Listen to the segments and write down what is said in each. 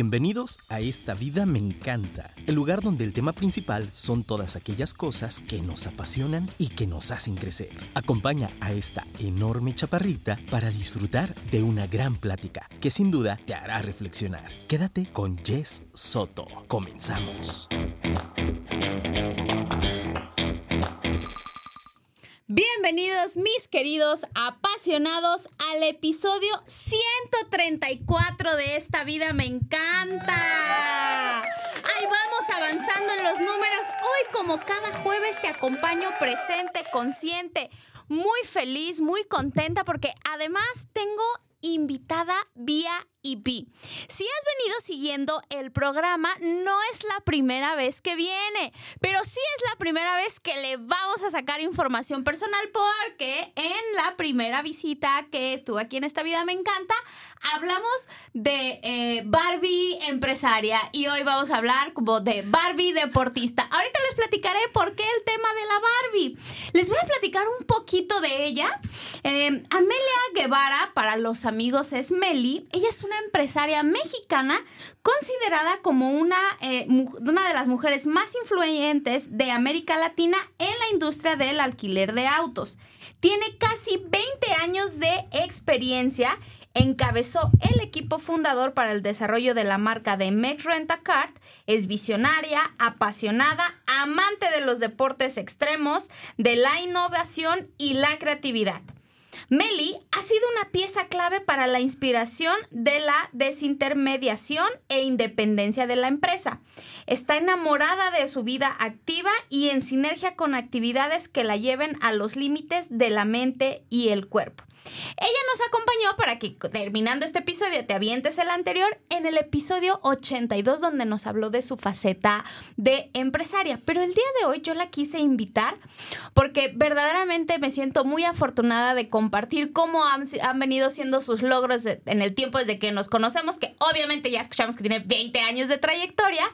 Bienvenidos a Esta Vida Me Encanta, el lugar donde el tema principal son todas aquellas cosas que nos apasionan y que nos hacen crecer. Acompaña a esta enorme chaparrita para disfrutar de una gran plática que sin duda te hará reflexionar. Quédate con Jess Soto. Comenzamos. Bienvenidos mis queridos apasionados al episodio 134 de esta vida me encanta. Ahí vamos avanzando en los números. Hoy como cada jueves te acompaño presente, consciente, muy feliz, muy contenta porque además tengo invitada vía IP. Si has venido siguiendo el programa, no es la primera vez que viene, pero sí es la primera vez que le vamos a sacar información personal porque en la primera visita que estuvo aquí en esta vida me encanta, hablamos de eh, Barbie empresaria y hoy vamos a hablar como de Barbie deportista. Ahorita les platicaré por qué el tema de la Barbie. Les voy a platicar un poquito de ella. Eh, Amelia Guevara, para los amigos, es Meli. Ella es una empresaria mexicana considerada como una, eh, una de las mujeres más influyentes de América Latina en la industria del alquiler de autos. Tiene casi 20 años de experiencia encabezó el equipo fundador para el desarrollo de la marca de Mex Rent a Cart, es visionaria, apasionada, amante de los deportes extremos, de la innovación y la creatividad. Meli ha sido una pieza clave para la inspiración de la desintermediación e independencia de la empresa. Está enamorada de su vida activa y en sinergia con actividades que la lleven a los límites de la mente y el cuerpo. Ella nos acompañó para que terminando este episodio te avientes el anterior en el episodio 82 donde nos habló de su faceta de empresaria. Pero el día de hoy yo la quise invitar porque verdaderamente me siento muy afortunada de compartir cómo han, venido siendo sus logros en el tiempo desde que nos conocemos, que obviamente ya escuchamos que tiene 20 años de trayectoria,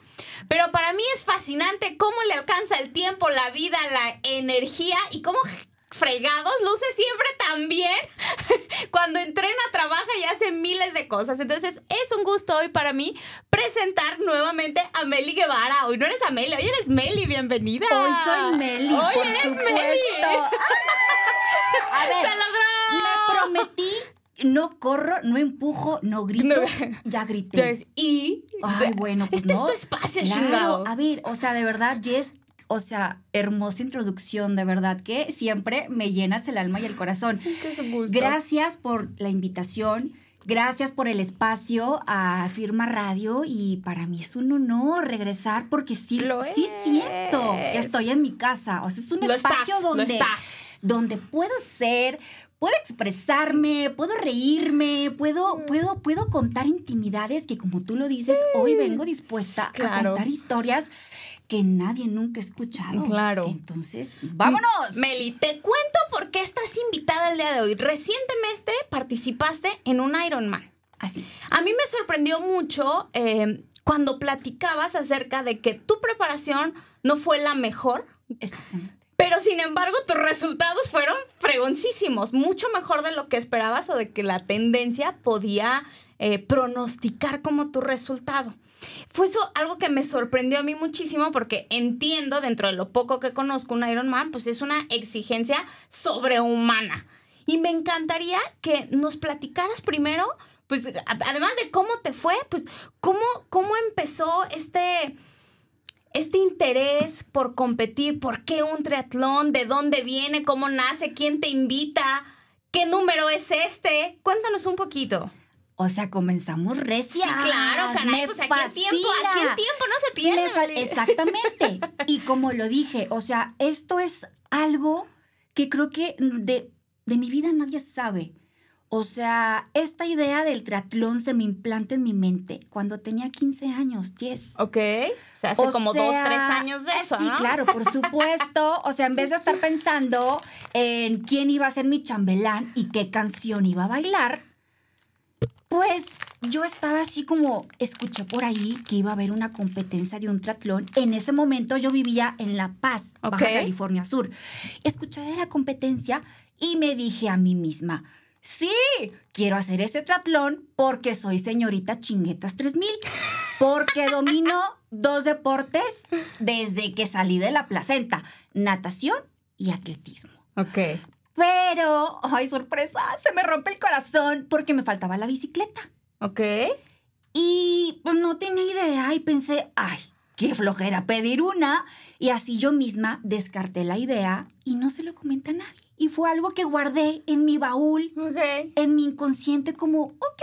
pero para mí es fascinante cómo le alcanza el tiempo, la vida, la energía y cómo fregados, luce siempre tan bien. Cuando entrena, trabaja y hace miles de cosas. Entonces, es un gusto hoy para mí presentar nuevamente a Meli Guevara. Hoy no eres Amelia, hoy eres Meli, bienvenida. Hoy soy Meli. Hoy eres Meli. A ver, ¡Se logró! Me prometí no corro, no empujo, no grito, ya grité. Y. Ay, bueno, pues este es tu espacio, claro. A ver, o sea, de verdad, Jess, o sea, hermosa introducción, de verdad que siempre me llenas el alma y el corazón. Gracias por la invitación. Gracias por el espacio a Firma Radio y para mí es un honor regresar porque sí, lo sí siento que estoy en mi casa. O sea, es un espacio donde, donde puedo ser, puedo expresarme, puedo reírme, puedo, mm. puedo, puedo contar intimidades que como tú lo dices, hoy vengo dispuesta a contar historias que nadie nunca ha escuchado. Claro. Entonces, vámonos. Meli, te cuento por qué estás invitada el día de hoy. Recientemente participaste en un Ironman. Así. A mí me sorprendió mucho eh, cuando platicabas acerca de que tu preparación no fue la mejor. Exactamente. Pero sin embargo, tus resultados fueron fregoncísimos, mucho mejor de lo que esperabas o de que la tendencia podía eh, pronosticar como tu resultado. Fue eso algo que me sorprendió a mí muchísimo porque entiendo, dentro de lo poco que conozco, un Iron Man, pues es una exigencia sobrehumana. Y me encantaría que nos platicaras primero, pues además de cómo te fue, pues cómo, cómo empezó este, este interés por competir, por qué un triatlón, de dónde viene, cómo nace, quién te invita, qué número es este. Cuéntanos un poquito. O sea, comenzamos recién. Sí, claro, canal, pues aquí el tiempo, aquí el tiempo no se pierde. Exactamente. y como lo dije, o sea, esto es algo que creo que de, de mi vida nadie sabe. O sea, esta idea del triatlón se me implanta en mi mente cuando tenía 15 años, yes. Ok. O sea, hace como dos, tres años de eso, Sí, claro, por supuesto. O sea, en vez de estar pensando en quién iba a ser mi chambelán y qué canción iba a bailar, pues yo estaba así como, escuché por ahí que iba a haber una competencia de un triatlón. En ese momento yo vivía en La Paz, Baja California Sur. Escuché de la competencia y me dije a mí misma, Sí, quiero hacer ese triatlón porque soy señorita chinguetas 3000. Porque domino dos deportes desde que salí de la placenta: natación y atletismo. Ok. Pero, ay, sorpresa, se me rompe el corazón porque me faltaba la bicicleta. Ok. Y pues no tenía idea y pensé, ay, qué flojera pedir una. Y así yo misma descarté la idea y no se lo comenté a nadie. Y fue algo que guardé en mi baúl, Ok. en mi inconsciente como, ok,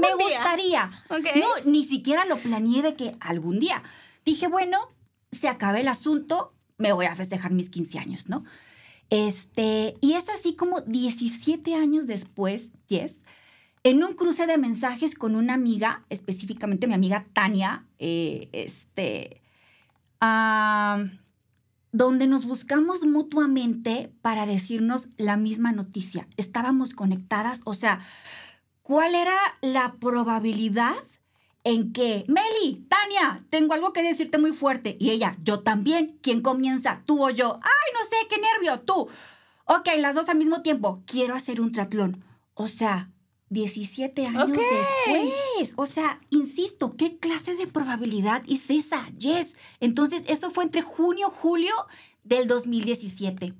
me Algún día. gustaría. Ok. No, ni siquiera lo planeé de que algún día. Dije, bueno, se acaba el asunto, me voy a festejar mis 15 años, ¿no? Este, y es así como 17 años después, Yes, en un cruce de mensajes con una amiga, específicamente mi amiga Tania, eh, este, donde nos buscamos mutuamente para decirnos la misma noticia. Estábamos conectadas, o sea, ¿cuál era la probabilidad en que, Meli, Tania, tengo algo que decirte muy fuerte? Y ella, yo también. ¿Quién comienza? ¿Tú o yo? Ay, no sé, qué nervio, tú. Ok, las dos al mismo tiempo. Quiero hacer un triatlón. O sea, 17 años después. O sea, insisto, ¿qué clase de probabilidad es esa? Yes. Entonces, eso fue entre junio, julio del 2017.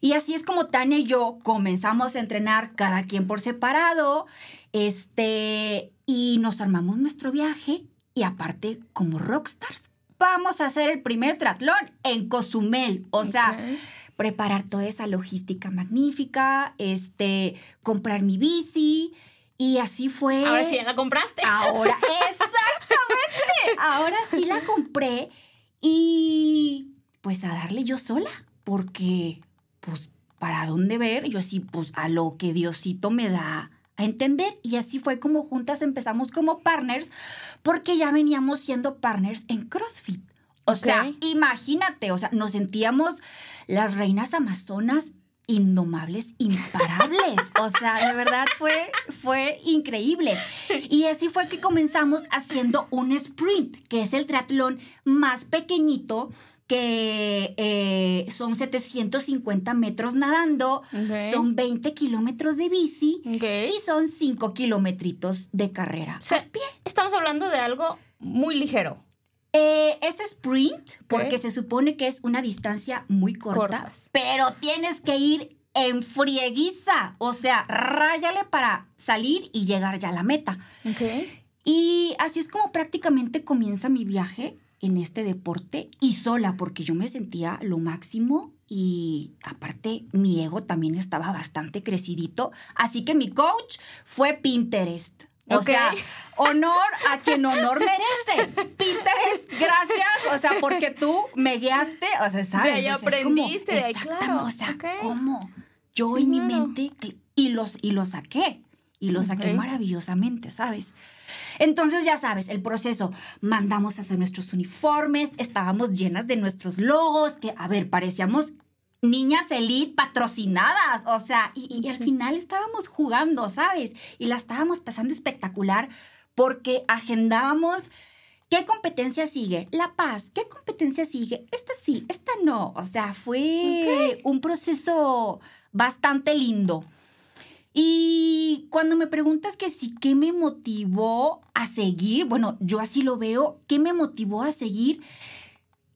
Y así es como Tania y yo comenzamos a entrenar cada quien por separado, este, y nos armamos nuestro viaje y aparte como rockstars, vamos a hacer el primer triatlón en Cozumel, o sea, preparar toda esa logística magnífica, este, comprar mi bici y así fue. Ahora sí ya la compraste. Ahora, exactamente. Ahora sí la compré y pues a darle yo sola, porque pues para dónde ver, yo así pues a lo que Diosito me da a entender y así fue como juntas empezamos como partners porque ya veníamos siendo partners en CrossFit. O sea, imagínate, o sea, nos sentíamos las reinas amazonas indomables, imparables. O sea, de verdad fue, fue increíble. Y así fue que comenzamos haciendo un sprint, que es el triatlón más pequeñito que eh, son 750 metros nadando, son 20 kilómetros de bici y son 5 kilometritos de carrera. O sea, estamos hablando de algo muy ligero. Eh, es sprint porque se supone que es una distancia muy corta, Cortas. pero tienes que ir en frieguiza, o sea, ráyale para salir y llegar ya a la meta. Y así es como prácticamente comienza mi viaje en este deporte y sola, porque yo me sentía lo máximo y aparte mi ego también estaba bastante crecidito, así que mi coach fue Pinterest. O sea, honor a quien honor merece. Pinterest, gracias. O sea, porque tú me guiaste, o sea, ¿sabes? Ahí O sea, es como- aprendiste, de ahí, exactamente, claro. O sea. ¿cómo? Yo en mi mente, y los, y lo saqué. Y lo saqué maravillosamente, ¿sabes? Entonces, ya sabes, el proceso. Mandamos a hacer nuestros uniformes, estábamos llenas de nuestros logos, que, a ver, parecíamos niñas elite patrocinadas. O sea, y, y al final estábamos jugando, ¿sabes? Y la estábamos pasando espectacular porque agendábamos. ¿Qué competencia sigue? La paz. ¿Qué competencia sigue? Esta sí, esta no. O sea, fue un proceso bastante lindo. Y cuando me preguntas que sí, ¿qué me motivó a seguir? Bueno, yo así lo veo. ¿Qué me motivó a seguir?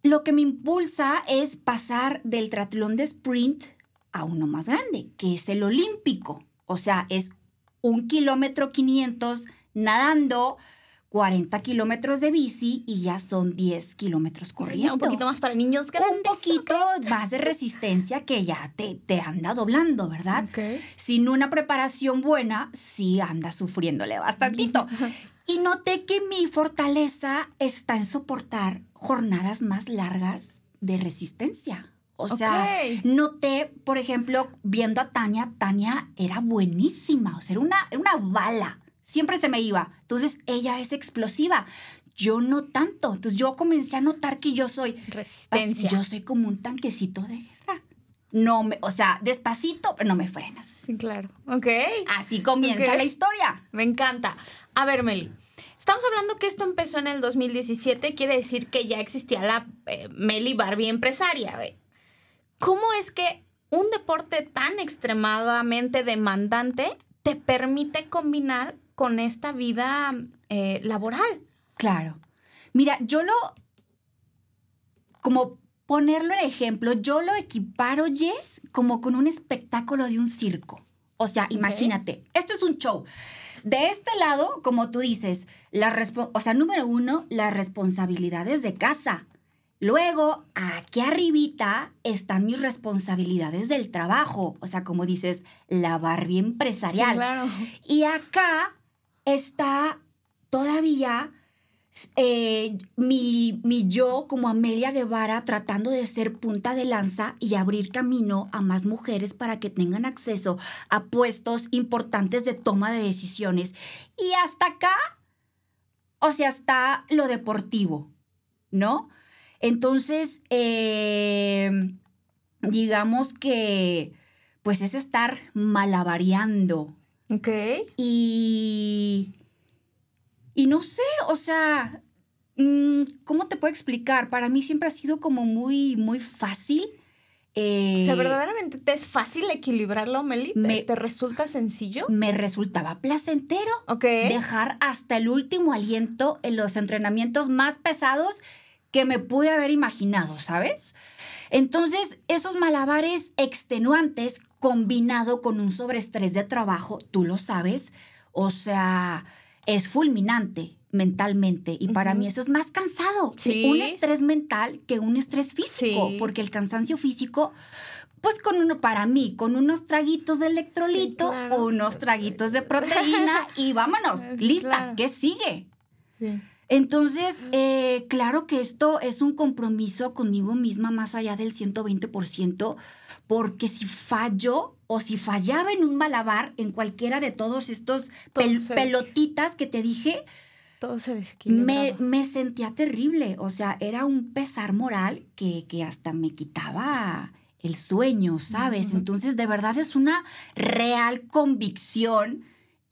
Lo que me impulsa es pasar del triatlón de sprint a uno más grande, que es el olímpico. O sea, es un kilómetro 500 nadando, 40 kilómetros de bici y ya son 10 kilómetros corriendo. Un poquito más para niños grandes. Un poquito más de resistencia que ya te, te anda doblando, ¿verdad? Ok. Sin una preparación buena, sí anda sufriéndole bastantito. Y noté que mi fortaleza está en soportar jornadas más largas de resistencia. O sea, noté, por ejemplo, viendo a Tania, Tania era buenísima, o sea, era una, era una bala. Siempre se me iba. Entonces, ella es explosiva. Yo no tanto. Entonces, yo comencé a notar que yo soy Resistencia. yo soy como un tanquecito de guerra. No me, o sea, despacito, pero no me frenas. Sí, claro. Ok. Así comienza la historia. Me encanta. A ver, Meli. Estamos hablando que esto empezó en el 2017, quiere decir que ya existía la eh, Meli Barbie empresaria. ¿Cómo es que un deporte tan extremadamente demandante te permite combinar con esta vida eh, laboral. Claro. Mira, yo lo, como ponerlo en ejemplo, yo lo equiparo, Jess, como con un espectáculo de un circo. O sea, imagínate, esto es un show. De este lado, como tú dices, la o sea, número uno, las responsabilidades de casa. Luego, aquí arribita están mis responsabilidades del trabajo. O sea, como dices, la Barbie empresarial. claro. Y acá está todavía eh, mi, mi, yo como Amelia Guevara tratando de ser punta de lanza y abrir camino a más mujeres para que tengan acceso a puestos importantes de toma de decisiones. Y hasta acá, o sea, está lo deportivo, ¿no? Entonces, eh, digamos que, pues es estar malabareando. Ok. Y y no sé, o sea, mm, ¿cómo te puedo explicar? Para mí siempre ha sido como muy, muy fácil. Eh, o sea, verdaderamente te es fácil equilibrarlo, Meli. Me, ¿Te, resulta sencillo? Me resultaba placentero. Ok. Dejar hasta el último aliento en los entrenamientos más pesados que me pude haber imaginado, ¿sabes? Entonces, esos malabares extenuantes combinado con un sobreestrés de trabajo, tú lo sabes, o sea, es fulminante mentalmente. Y para mí eso es más cansado. Un estrés mental que un estrés físico, porque el cansancio físico pues con uno, para mí, con unos traguitos de electrolito o unos traguitos de proteína y vámonos, lista, ¿qué sigue? Entonces, eh, claro que esto es un compromiso conmigo misma más allá del 120%, porque si fallo o si fallaba en un malabar, en cualquiera de todos estos pelotitas que te dije, todo se me, me, sentía terrible. O sea, era un pesar moral que, que hasta me quitaba el sueño, ¿sabes? Entonces, de verdad es una real convicción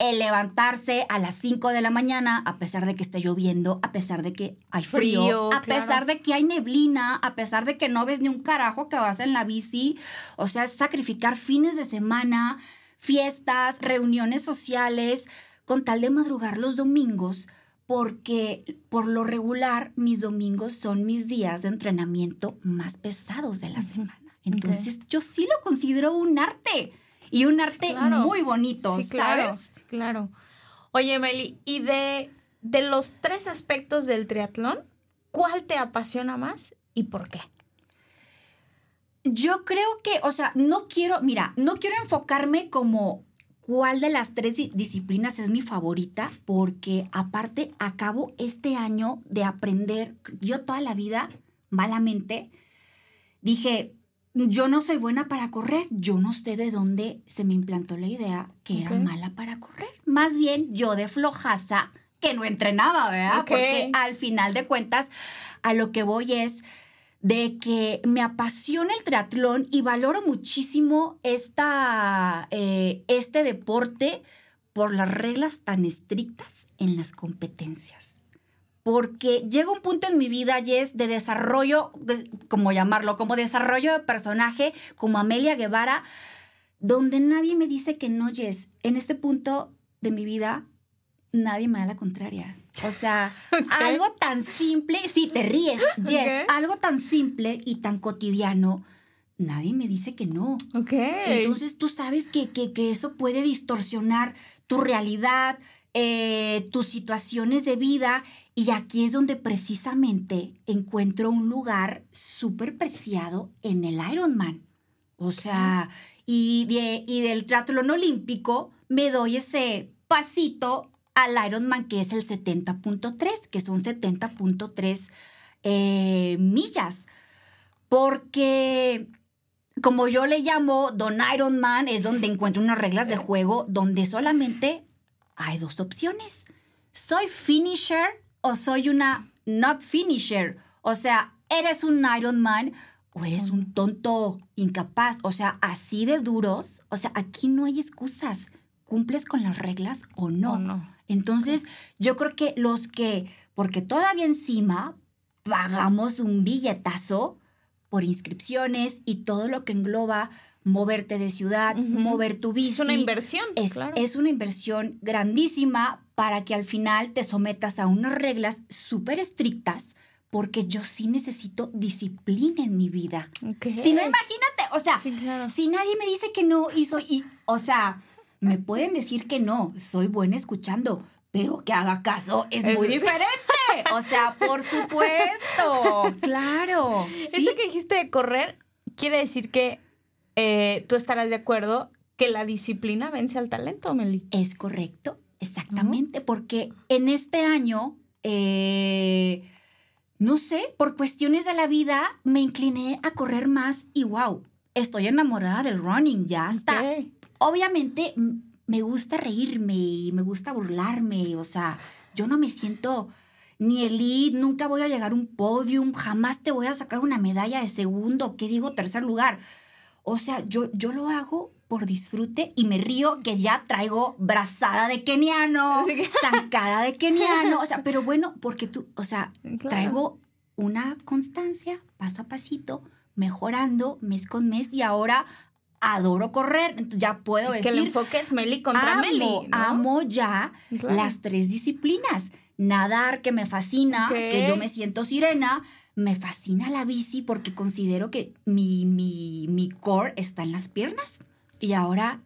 el levantarse a las 5 de la mañana, a pesar de que esté lloviendo, a pesar de que hay frío, a pesar de que hay neblina, a pesar de que no ves ni un carajo que vas en la bici. O sea, sacrificar fines de semana, fiestas, reuniones sociales, con tal de madrugar los domingos, porque por lo regular mis domingos son mis días de entrenamiento más pesados de la semana. Entonces, yo sí lo considero un arte y un arte muy bonito, ¿sabes? Claro. Oye, Meli, y de, de los tres aspectos del triatlón, ¿cuál te apasiona más y por qué? Yo creo que, o sea, no quiero, mira, no quiero enfocarme como cuál de las tres disciplinas es mi favorita, porque aparte acabo este año de aprender, yo toda la vida, malamente, dije, yo no soy buena para correr, yo no sé de dónde se me implantó la idea que era mala para correr. Más bien yo de flojaza que no entrenaba, ¿verdad? Porque al final de cuentas a lo que voy es de que me apasiona el triatlón y valoro muchísimo esta, eh, este deporte por las reglas tan estrictas en las competencias porque llega un punto en mi vida, Jess, de desarrollo, como llamarlo, como desarrollo de personaje, como Amelia Guevara, donde nadie me dice que no, Jess. En este punto de mi vida, nadie me da la contraria. O sea, algo tan simple, si te ríes, Jess, algo tan simple y tan cotidiano, nadie me dice que no. Ok. Entonces tú sabes que, que, que eso puede distorsionar tu realidad, eh, tus situaciones de vida y aquí es donde precisamente encuentro un lugar súper preciado en el Ironman. O sea, y, de, y del triatlón olímpico me doy ese pasito al Ironman que es el 70.3, que son 70.3 eh, millas. Porque como yo le llamo Don Ironman, es donde encuentro unas reglas de juego donde solamente hay dos opciones. ¿Soy finisher o soy una not finisher? O sea, ¿eres un Iron Man o eres un tonto incapaz? O sea, así de duros. O sea, aquí no hay excusas. ¿Cumples con las reglas o no? no. Entonces, yo creo que los que, porque todavía encima pagamos un billetazo por inscripciones y todo lo que engloba moverte de ciudad, mover tu bici. Es una inversión. Es, es una inversión grandísima para que al final te sometas a unas reglas súper estrictas porque yo sí necesito disciplina en mi vida. Si no, imagínate, o sea, si nadie me dice que no y soy, y, o sea, me pueden decir que no, soy buena escuchando, pero que haga caso es muy diferente. O sea, por supuesto, claro. Eso que dijiste de correr quiere decir que eh, tú estarás de acuerdo que la disciplina vence al talento, Meli. Es correcto, exactamente, porque en este año, eh, no sé, por cuestiones de la vida, me incliné a correr más y wow, estoy enamorada del running, ya está. Obviamente me gusta reírme y me gusta burlarme, o sea, yo no me siento ni elite, nunca voy a llegar a un podium, jamás te voy a sacar una medalla de segundo, ¿qué digo? Tercer lugar. O sea, yo, yo lo hago por disfrute y me río que ya traigo brazada de keniano, zancada de keniano, o sea, pero bueno, porque tú, o sea, traigo una constancia, paso a pasito, mejorando mes con mes y ahora adoro correr, entonces ya puedo decir. Que el enfoque es Meli contra Meli. Amo ya las tres disciplinas. Nadar, que me fascina, que yo me siento sirena, me fascina la bici porque considero que mi, mi, core está en las piernas. Y ahora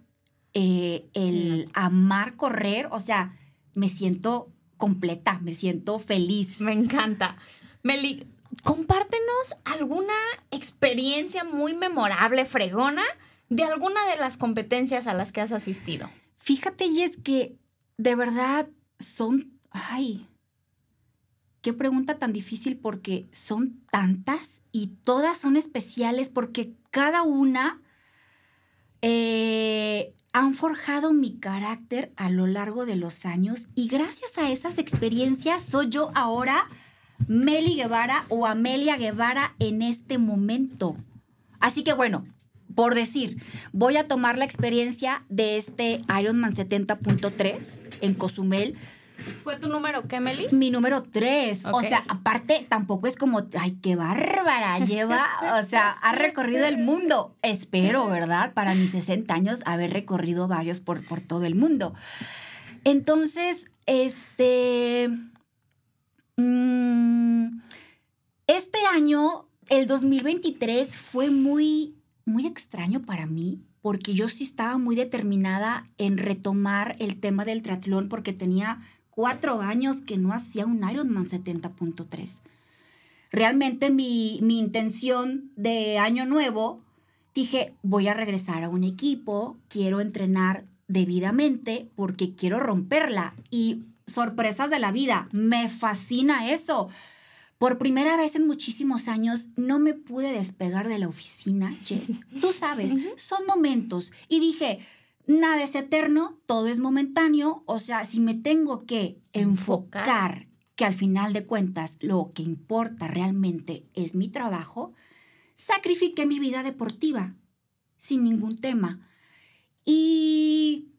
eh, el amar correr, o sea, me siento completa, me siento feliz. Me encanta. Meli, compártenos alguna experiencia muy memorable, fregona, de alguna de las competencias a las que has asistido. Fíjate, y es que de verdad son, ay, Qué pregunta tan difícil porque son tantas y todas son especiales porque cada una eh, han forjado mi carácter a lo largo de los años y gracias a esas experiencias soy yo ahora Meli Guevara o Amelia Guevara en este momento. Así que bueno, por decir, voy a tomar la experiencia de este Ironman 70.3 en Cozumel ¿Fue tu número qué, Meli? Mi número tres. O sea, aparte, tampoco es como, ay, qué bárbara, lleva, o sea, ha recorrido el mundo. Espero, ¿verdad? Para mis 60 años, haber recorrido varios por, por todo el mundo. Entonces, este... Mm, este año, el 2023, fue muy, muy extraño para mí porque yo sí estaba muy determinada en retomar el tema del triatlón porque tenía cuatro años que no hacía un Ironman 70.3. Realmente mi, mi intención de año nuevo, dije, voy a regresar a un equipo, quiero entrenar debidamente porque quiero romperla. Y sorpresas de la vida, me fascina eso. Por primera vez en muchísimos años no me pude despegar de la oficina, Jess. Tú sabes, son momentos. Y dije, nada es eterno, todo es momentáneo, o sea, si me tengo que enfocar que al final de cuentas lo que importa realmente es mi trabajo, sacrifiqué mi vida deportiva sin ningún tema. Y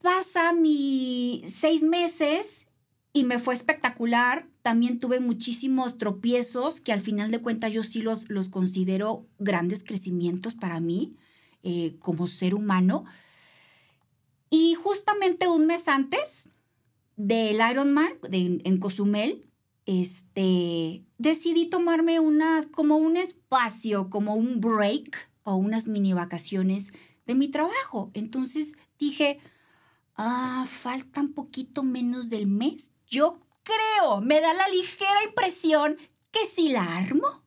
pasa mi seis meses y me fue espectacular. También tuve muchísimos tropiezos que al final de cuentas yo sí los, los considero grandes crecimientos para mí eh, como ser humano. Y justamente un mes antes del Ironman en Cozumel, este, decidí tomarme unas, como un espacio, como un break o unas mini vacaciones de mi trabajo. Entonces dije, ah, falta un poquito menos del mes. Yo creo, me da la ligera impresión que sí la armo.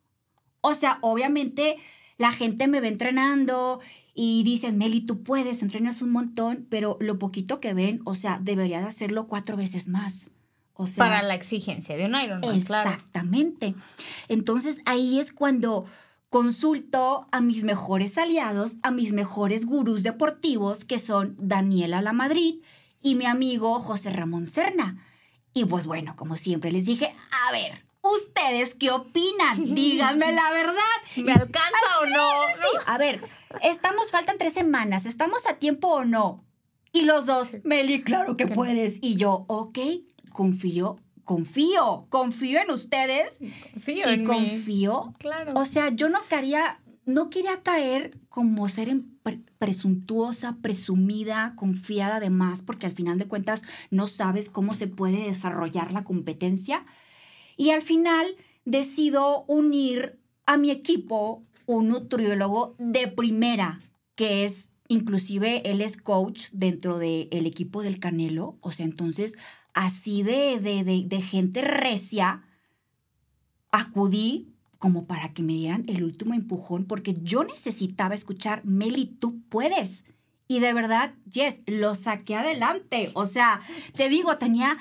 O sea, obviamente la gente me va entrenando y dicen, Meli, tú puedes, entrenas un montón, pero lo poquito que ven, o sea, debería de hacerlo cuatro veces más. O sea, Para la exigencia de un Ironman, Exactamente. Entonces ahí es cuando consulto a mis mejores aliados, a mis mejores gurús deportivos, que son Daniela La Madrid y mi amigo José Ramón Serna. Y pues bueno, como siempre les dije, a ver, ¿Ustedes qué opinan? Díganme la verdad. ¿Me alcanza o no? A ver, estamos, faltan tres semanas. ¿Estamos a tiempo o no? Y los dos, Meli, claro que puedes. Y yo, ok, confío confío, confío en ustedes. Confío y en mí. confío. Claro. O sea, yo no quería, no quería caer como ser pre- presuntuosa, presumida, confiada de más, porque al final de cuentas no sabes cómo se puede desarrollar la competencia. Y al final decido unir a mi equipo un nutriólogo de primera, que es, inclusive, él es coach dentro del equipo del Canelo. O sea, entonces, así de, de, de, de gente recia, acudí como para que me dieran el último empujón, porque yo necesitaba escuchar, Meli, tú puedes. Y de verdad, Jess, lo saqué adelante. O sea, te digo, tenía,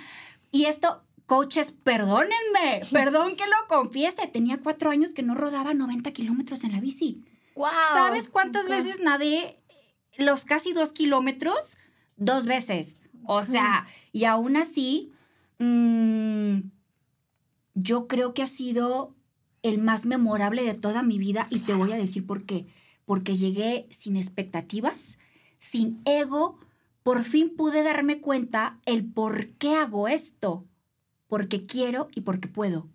y esto, coaches, perdónenme, perdón que lo confiese, tenía cuatro años que no rodaba 90 kilómetros en la bici. Wow. ¿Sabes cuántas veces nadé los casi dos kilómetros? Dos veces. O sea, y aún así, mm, yo creo que ha sido el más memorable de toda mi vida y te voy a decir por qué. Porque llegué sin expectativas, sin ego, por fin pude darme cuenta el por qué hago esto. Porque quiero y porque puedo.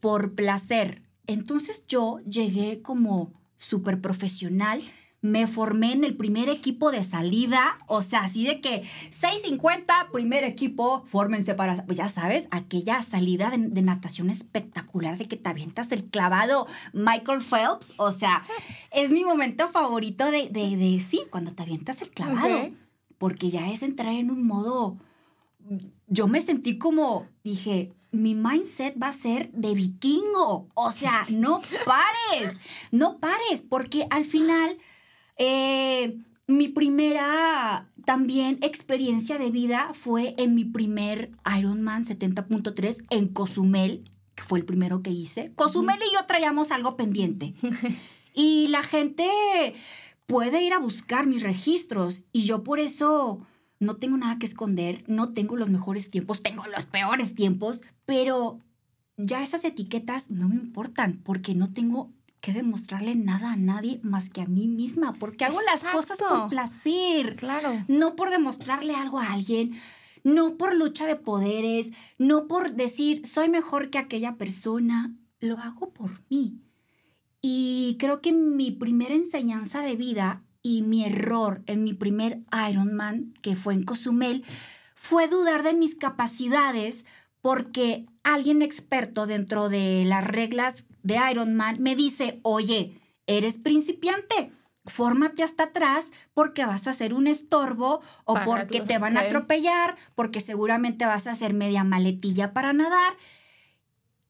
Por placer. Entonces yo llegué como súper profesional. Me formé en el primer equipo de salida, o sea, así de que 6.50, primer equipo, fórmense para, pues ya sabes, aquella salida de, de natación espectacular de que te avientas el clavado Michael Phelps, o sea, es mi momento favorito de, de, de sí, cuando te avientas el clavado, porque ya es entrar en un modo, yo me sentí como, dije, mi mindset va a ser de vikingo. O sea, no pares, no pares, porque al final, eh, mi primera también experiencia de vida fue en mi primer Ironman 70.3 en Cozumel, que fue el primero que hice. Cozumel y yo traíamos algo pendiente. y la gente puede ir a buscar mis registros y yo por eso no tengo nada que esconder, no tengo los mejores tiempos, tengo los peores tiempos, pero ya esas etiquetas no me importan porque no tengo que demostrarle nada a nadie más que a mí misma, porque hago las cosas por placer, Claro. no por demostrarle algo a alguien, no por lucha de poderes, no por decir soy mejor que aquella persona, lo hago por mí. Y creo que mi primera enseñanza de vida y mi error en mi primer Ironman, que fue en Cozumel, fue dudar de mis capacidades porque alguien experto dentro de las reglas de Ironman me dice, oye, eres principiante, fórmate hasta atrás porque vas a ser un estorbo o Para porque los- te van a atropellar, porque seguramente vas a hacer media maletilla para nadar.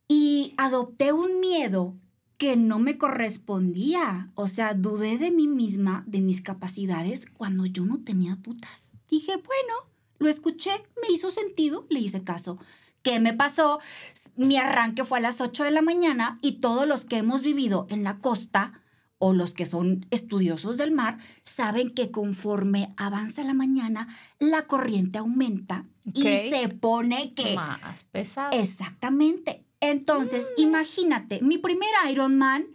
Y adopté un miedo que no me correspondía. O sea, dudé de mí misma, de mis capacidades, cuando yo no tenía dudas. Dije, bueno, lo escuché, me hizo sentido, le hice caso. ¿Qué me pasó? Mi arranque fue a las 8 de la mañana y todos los que hemos vivido en la costa o los que son estudiosos del mar saben que conforme avanza la mañana, la corriente aumenta y se pone que Más pesado. Exactamente. Entonces, imagínate, mi primer Ironman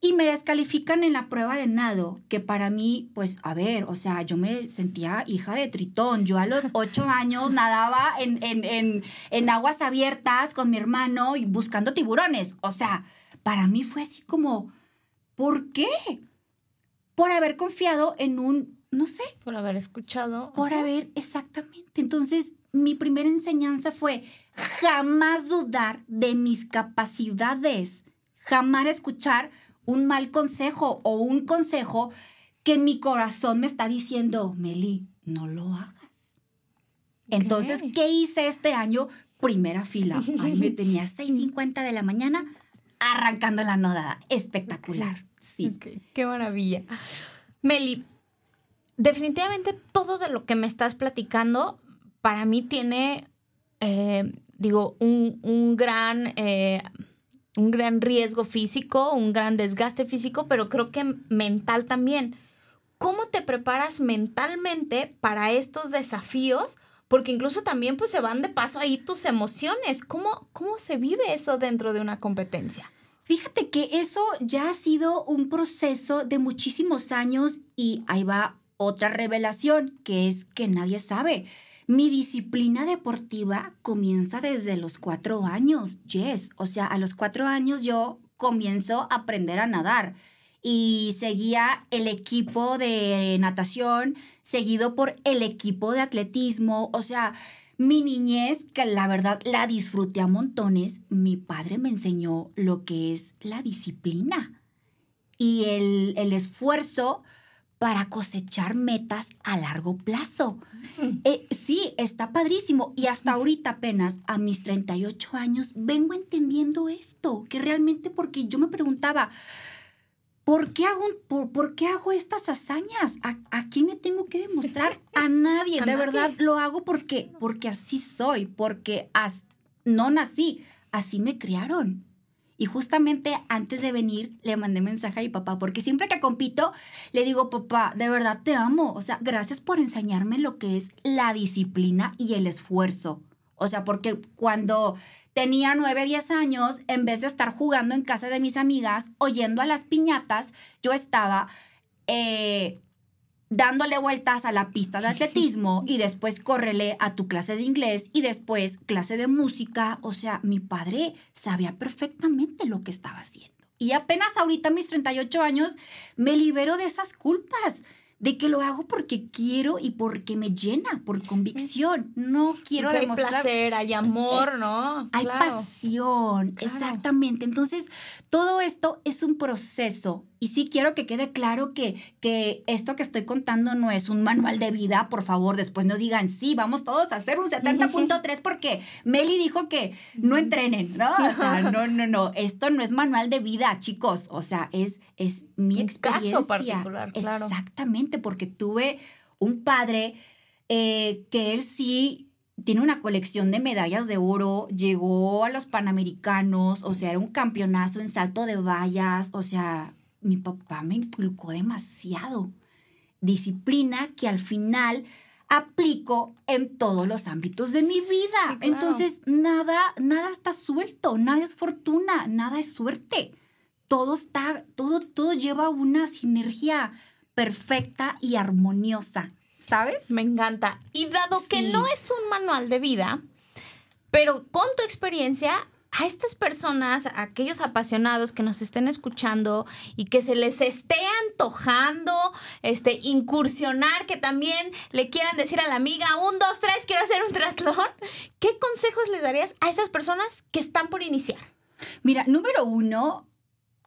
y me descalifican en la prueba de nado, que para mí, pues, a ver, o sea, yo me sentía hija de Tritón. Yo a los ocho años nadaba en, en, en, en aguas abiertas con mi hermano y buscando tiburones. O sea, para mí fue así como, ¿por qué? Por haber confiado en un, no sé, Por haber escuchado. por Ajá. haber, exactamente. Entonces, mi primera enseñanza fue jamás dudar de mis capacidades, jamás escuchar un mal consejo o un consejo que mi corazón me está diciendo, Meli, no lo hagas. Entonces. ¿qué hice este año? Primera fila. Ahí me tenía 6.50 de la mañana arrancando la nodada. Espectacular. Sí. Qué maravilla. Meli, definitivamente todo de lo que me estás platicando para mí tiene, eh, digo, un, un gran, eh, un gran riesgo físico, un gran desgaste físico, pero creo que mental también. ¿Cómo te preparas mentalmente para estos desafíos? Porque incluso también pues se van de paso ahí tus emociones. ¿Cómo, cómo se vive eso dentro de una competencia? Fíjate que eso ya ha sido un proceso de muchísimos años y ahí va otra revelación, que es que nadie sabe. Mi disciplina deportiva comienza desde los cuatro años, yes. O sea, a los cuatro años yo comienzo a aprender a nadar y seguía el equipo de natación, seguido por el equipo de atletismo. O sea, mi niñez, que la verdad la disfruté a montones, mi padre me enseñó lo que es la disciplina y el, el esfuerzo para cosechar metas a largo plazo. Eh, sí, está padrísimo. Y hasta ahorita apenas, a mis 38 años, vengo entendiendo esto, que realmente porque yo me preguntaba, ¿por qué hago, por, qué hago estas hazañas? ¿A, quién le tengo que demostrar? A nadie. de verdad, lo hago porque, porque así soy, porque no nací, así me criaron. Y justamente antes de venir le mandé mensaje a mi papá, porque siempre que compito le digo, papá, de verdad te amo. O sea, gracias por enseñarme lo que es la disciplina y el esfuerzo. O sea, porque cuando tenía 9, 10 años, en vez de estar jugando en casa de mis amigas, oyendo a las piñatas, yo estaba eh, dándole vueltas a la pista de atletismo y después córrele a tu clase de inglés y después clase de música. O sea, mi padre sabía perfectamente lo que estaba haciendo. Y apenas ahorita, mis 38 años, me libero de esas culpas de que lo hago porque quiero y porque me llena, por convicción. No quiero porque demostrar. Hay placer, hay amor, ¿no? Hay pasión, exactamente. Entonces, todo esto es un proceso y sí quiero que quede claro que, que esto que estoy contando no es un manual de vida, por favor, después no digan, sí, vamos todos a hacer un 70.3 porque Meli dijo que no entrenen, ¿no? O sea, no, no, no, esto no es manual de vida, chicos, o sea, es, es mi experiencia. Caso particular, claro. Exactamente, porque tuve un padre eh, que él sí tiene una colección de medallas de oro, llegó a los Panamericanos, o sea, era un campeonazo en salto de vallas, o sea, mi papá me inculcó demasiado. Disciplina que al final aplico en todos los ámbitos de mi vida. Entonces, nada, nada está suelto, nada es fortuna, nada es suerte. Todo está, todo, todo lleva una sinergia perfecta y armoniosa, ¿sabes? Me encanta. Y dado que no es un manual de vida, pero con tu experiencia a estas personas, a aquellos apasionados que nos estén escuchando y que se les esté antojando este, incursionar, que también le quieran decir a la amiga, un, dos, tres, quiero hacer un triatlón, ¿qué consejos les darías a estas personas que están por iniciar? Mira, número uno,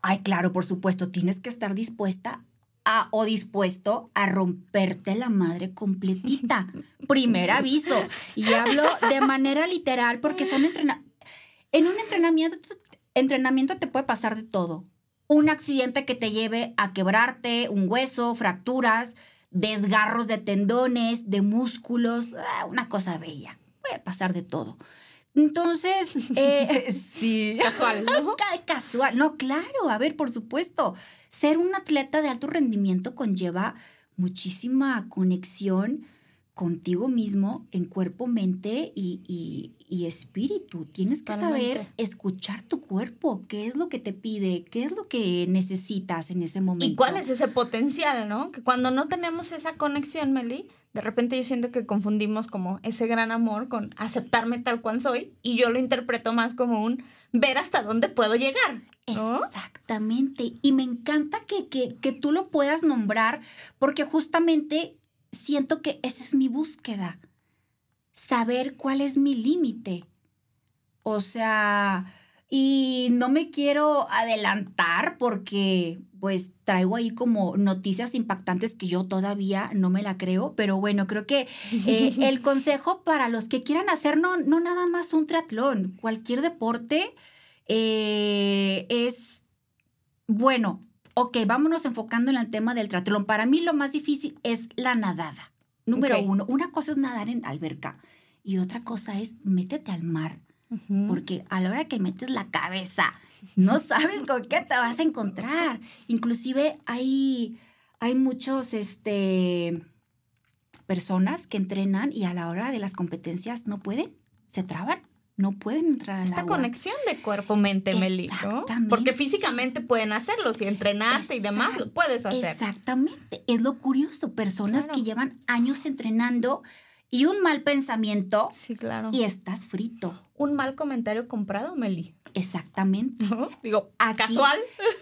ay, claro, por supuesto, tienes que estar dispuesta a, o dispuesto a romperte la madre completita. Primer aviso. Y hablo de manera literal porque son entrenados en un entrenamiento, entrenamiento te puede pasar de todo. Un accidente que te lleve a quebrarte un hueso, fracturas, desgarros de tendones, de músculos, ah, una cosa bella. Puede pasar de todo. Entonces, eh, sí. Casual, ¿no? Casual. No, claro. A ver, por supuesto. Ser un atleta de alto rendimiento conlleva muchísima conexión contigo mismo en cuerpo, mente y, espíritu. Tienes que saber escuchar tu cuerpo, qué es lo que te pide, qué es lo que necesitas en ese momento. ¿Y cuál es ese potencial, no? Que cuando no tenemos esa conexión, Meli, de repente yo siento que confundimos como ese gran amor con aceptarme tal cual soy y yo lo interpreto más como un ver hasta dónde puedo llegar. Exactamente. Y me encanta que, que, que tú lo puedas nombrar porque justamente siento que esa es mi búsqueda, saber cuál es mi límite. O sea, y no me quiero adelantar porque pues traigo ahí como noticias impactantes que yo todavía no me la creo, pero bueno, creo que eh, el consejo para los que quieran hacer no, no nada más un triatlón, cualquier deporte eh, es, bueno, ok, vámonos enfocando en el tema del triatlón. Para mí lo más difícil es la nadada. Número uno, una cosa es nadar en alberca y otra cosa es métete al mar. Porque a la hora que metes la cabeza, no sabes con qué te vas a encontrar. Inclusive hay, hay muchos, este, personas que entrenan y a la hora de las competencias no pueden, se traban no pueden entrar a Esta conexión de cuerpo-mente, Meli, Porque físicamente pueden hacerlo, si entrenaste y demás, lo puedes hacer. Exactamente, es lo curioso, personas que llevan años entrenando y un mal pensamiento Sí, claro. y estás frito. un mal comentario comprado, Meli. Exactamente. Digo, Aquí- casual.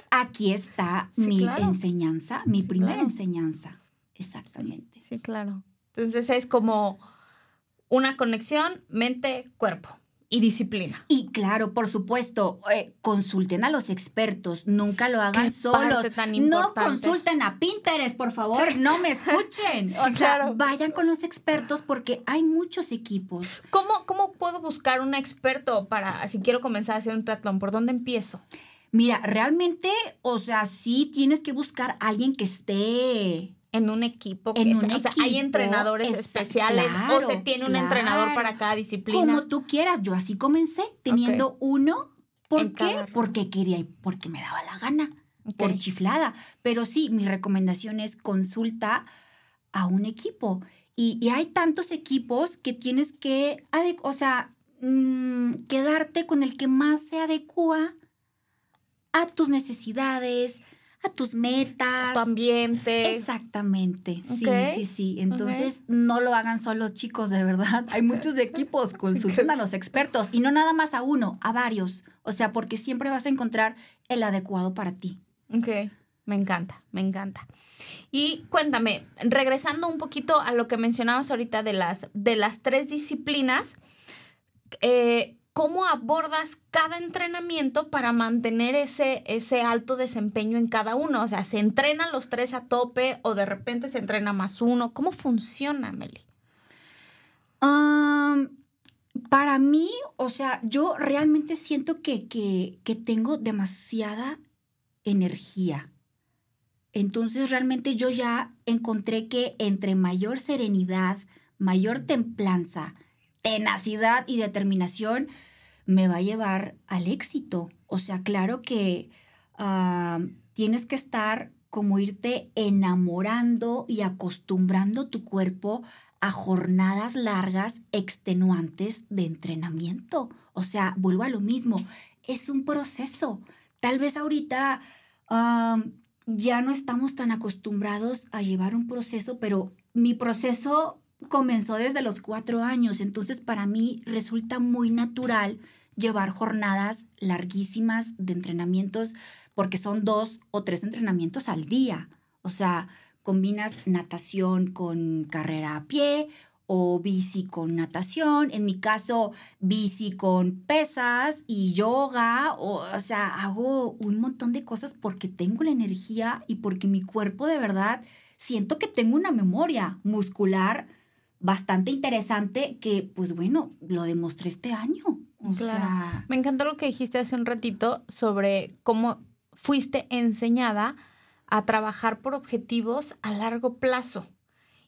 Aquí está Sí, mi claro. enseñanza, mi primera claro. enseñanza. Exactamente. Sí, claro. Entonces es como una conexión mente-cuerpo y disciplina. Y claro, por supuesto, eh, consulten a los expertos, nunca lo hagan solos. No consulten a Pinterest, por favor, no me escuchen. O sea, claro. vayan con los expertos porque hay muchos equipos. ¿Cómo, ¿Cómo puedo buscar un experto para, si quiero comenzar a hacer un triatlón? ¿Por dónde empiezo? Mira, realmente, o sea, sí tienes que buscar a alguien que esté En un equipo. Que En sea- un o sea, hay entrenadores especiales o se tiene un entrenador para cada disciplina. como tú quieras. Yo así comencé, teniendo uno. ¿Por En qué? Porque quería y porque me daba la gana. Por chiflada. Pero sí, mi recomendación es consulta a un equipo. Y, y hay tantos equipos que tienes que, o sea, mm, quedarte con el que más se adecua a tus necesidades, a tus metas. Tu ambiente. Exactamente, sí, sí, sí. Entonces, no lo hagan solos, chicos, de verdad. Hay muchos equipos, consulten a los expertos y no nada más a uno, a varios. O sea, porque siempre vas a encontrar el adecuado para ti. Ok, me encanta, me encanta. Y cuéntame, regresando un poquito a lo que mencionabas ahorita de las, de las tres disciplinas, eh, ¿cómo abordas cada entrenamiento para mantener ese, ese alto desempeño en cada uno? O sea, ¿se entrenan los tres a tope o de repente se entrena más uno? ¿Cómo funciona, Meli? Para mí, o sea, yo realmente siento que, que, que tengo demasiada energía. Entonces, realmente yo ya encontré que entre mayor serenidad, mayor templanza, tenacidad y determinación, me va a llevar al éxito. O sea, claro que am, tienes que estar como irte enamorando y acostumbrando tu cuerpo a jornadas largas, extenuantes de entrenamiento. O sea, vuelvo a lo mismo, es un proceso. Tal vez ahorita ya no estamos tan acostumbrados a llevar un proceso, pero mi proceso comenzó desde los cuatro años, entonces para mí resulta muy natural llevar jornadas larguísimas de entrenamientos porque son dos o tres entrenamientos al día. O sea, combinas natación con carrera a pie o bici con natación. En mi caso, bici con pesas y yoga. O, o sea, hago un montón de cosas porque tengo la energía y porque mi cuerpo de verdad siento que tengo una memoria muscular bastante interesante que, pues bueno, lo demostré este año. O Claro. sea, Me encantó lo que dijiste hace un ratito sobre cómo fuiste enseñada a trabajar por objetivos a largo plazo.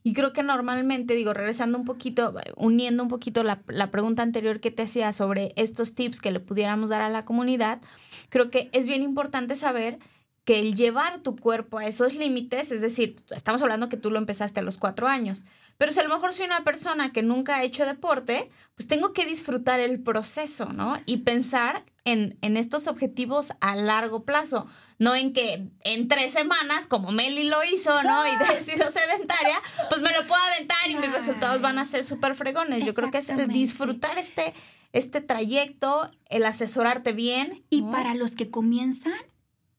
Y creo que normalmente, digo, regresando un poquito, uniendo un poquito la, la pregunta anterior que te hacía sobre estos tips que le pudiéramos dar a la comunidad, creo que es bien importante saber que el llevar tu cuerpo a esos límites, es decir, estamos hablando que tú lo empezaste a los cuatro años, pero si a lo mejor soy una persona que nunca ha hecho deporte, pues tengo que disfrutar el proceso, ¿no? Y pensar en, en estos objetivos a largo plazo, no en que en tres semanas, como Meli lo hizo, ¿no? Y de sido sedentaria, pues me lo puedo aventar y mis resultados van a ser súper fregones. Yo creo que es el disfrutar este, este trayecto, el asesorarte bien. Y ¿no? para los que comienzan,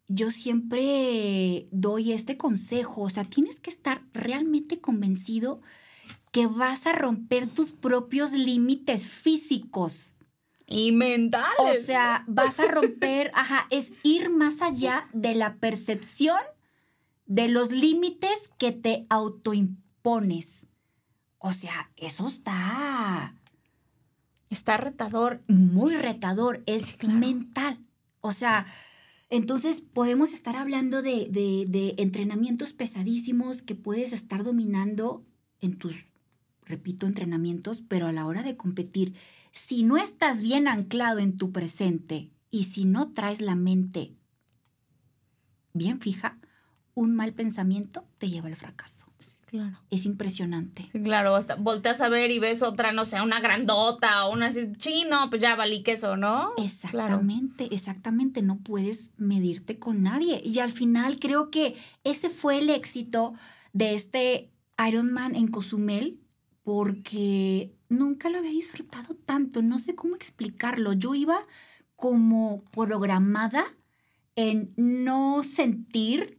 yo siempre doy este consejo, o sea, tienes que estar realmente convencido que vas a romper tus propios límites físicos. Y mentales. O sea, vas a romper, ajá, es ir más allá de la percepción de los límites que te autoimpones. O sea, eso está está retador. muy retador, es Sí, claro. mental. O sea, entonces podemos estar hablando de, de- de entrenamientos pesadísimos que puedes estar dominando en tus, repito, entrenamientos, pero a la hora de competir, si no estás bien anclado en tu presente y si no traes la mente bien fija, un mal pensamiento te lleva al fracaso. Claro. Es impresionante. Claro, hasta volteas a ver y ves otra, no sé, una grandota o una así, chino, pues ya valí queso, ¿no? Claro. Exactamente, exactamente, no puedes medirte con nadie. Y al final creo que ese fue el éxito de este Ironman en Cozumel, porque nunca lo había disfrutado tanto, no sé cómo explicarlo. Yo iba como programada en no sentir,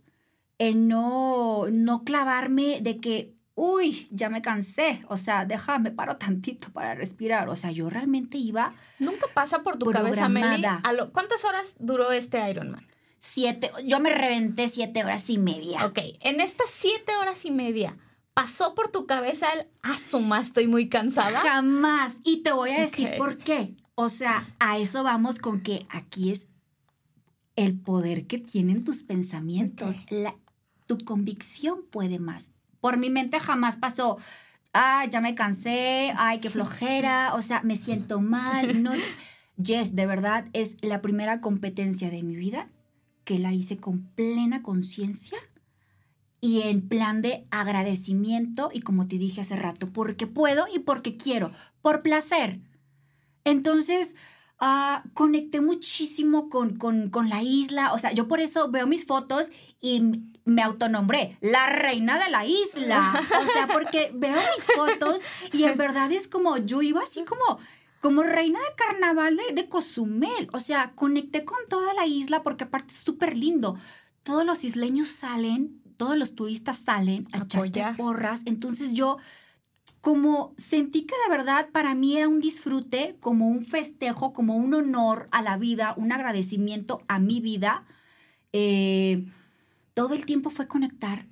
en no, no clavarme de que, uy, ya me cansé, o sea, déjame paro tantito para respirar. O sea, yo realmente iba. Nunca pasa por tu cabeza, Meli. ¿Cuántas horas duró este Ironman? Siete, yo me reventé siete horas y media. Ok, en estas siete horas y media, ¿pasó por tu cabeza el asuma, ah, estoy muy cansada? Jamás. Y te voy a decir por qué. O sea, a eso vamos con que aquí es el poder que tienen tus pensamientos. La, tu convicción puede más. Por mi mente jamás pasó, ah, ya me cansé, ay, qué flojera, o sea, me siento mal. No, Jess, de verdad, es la primera competencia de mi vida que la hice con plena conciencia y en plan de agradecimiento y como te dije hace rato, porque puedo y porque quiero, por placer. Entonces, uh, conecté muchísimo con, con, con, la isla, o sea, yo por eso veo mis fotos y me autonombré la reina de la isla, o sea, porque veo mis fotos y en verdad es como, yo iba así como como reina de carnaval de, Cozumel. O sea, conecté con toda la isla porque aparte es súper lindo. Todos los isleños salen, todos los turistas salen a echarte porras. Entonces yo como sentí que de verdad para mí era un disfrute, como un festejo, como un honor a la vida, un agradecimiento a mi vida. Eh, todo el tiempo fue conectar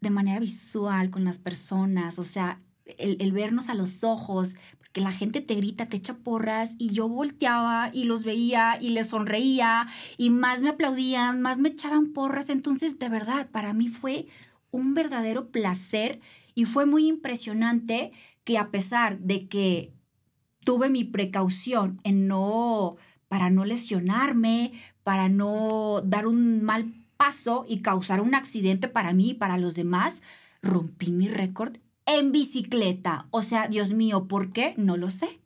de manera visual con las personas, o sea, el, el, vernos a los ojos, que la gente te grita, te echa porras y yo volteaba y los veía y les sonreía y más me aplaudían, más me echaban porras. Entonces, de verdad, para mí fue un verdadero placer y fue muy impresionante que a pesar de que tuve mi precaución en no, para no lesionarme, para no dar un mal paso y causar un accidente para mí y para los demás, rompí mi récord en bicicleta. O sea, Dios mío, ¿por qué? No lo sé.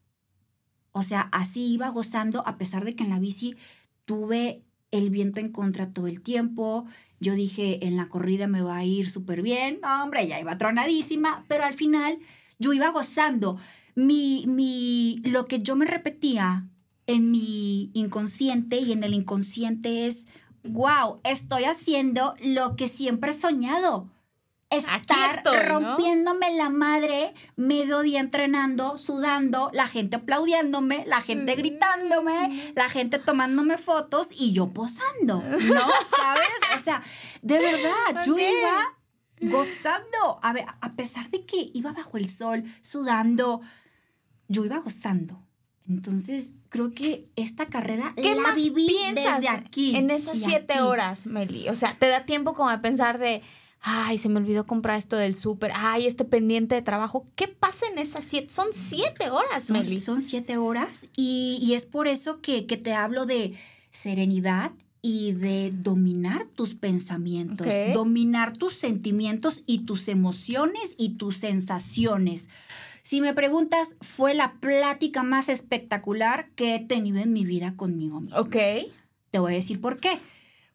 O sea, así iba gozando a pesar de que en la bici tuve el viento en contra todo el tiempo. Yo dije, en la corrida me va a ir súper bien. hombre, ya iba tronadísima, pero al final yo iba gozando. Mi, mi, lo que yo me repetía en mi inconsciente y en el inconsciente es, wow, estoy haciendo lo que siempre he soñado estar rompiéndome la madre medio día entrenando, sudando, la gente aplaudiéndome, la gente gritándome, la gente tomándome fotos y yo posando, ¿no? ¿Sabes? O sea, de verdad, yo iba gozando, a, ver, a pesar de que iba bajo el sol, sudando, yo iba gozando. Entonces, creo que esta carrera ¿Qué la más viví piensas desde aquí. En esas siete horas, Meli. O sea, te da tiempo como a pensar de ay, se me olvidó comprar esto del súper, ay, este pendiente de trabajo. ¿Qué pasa en esas siete? Son siete horas, son, Meli. Son siete horas y, es por eso que, te hablo de serenidad y de dominar tus pensamientos, dominar tus sentimientos y tus emociones y tus sensaciones. Si me preguntas, fue la plática más espectacular que he tenido en mi vida conmigo misma. Ok. Te voy a decir por qué.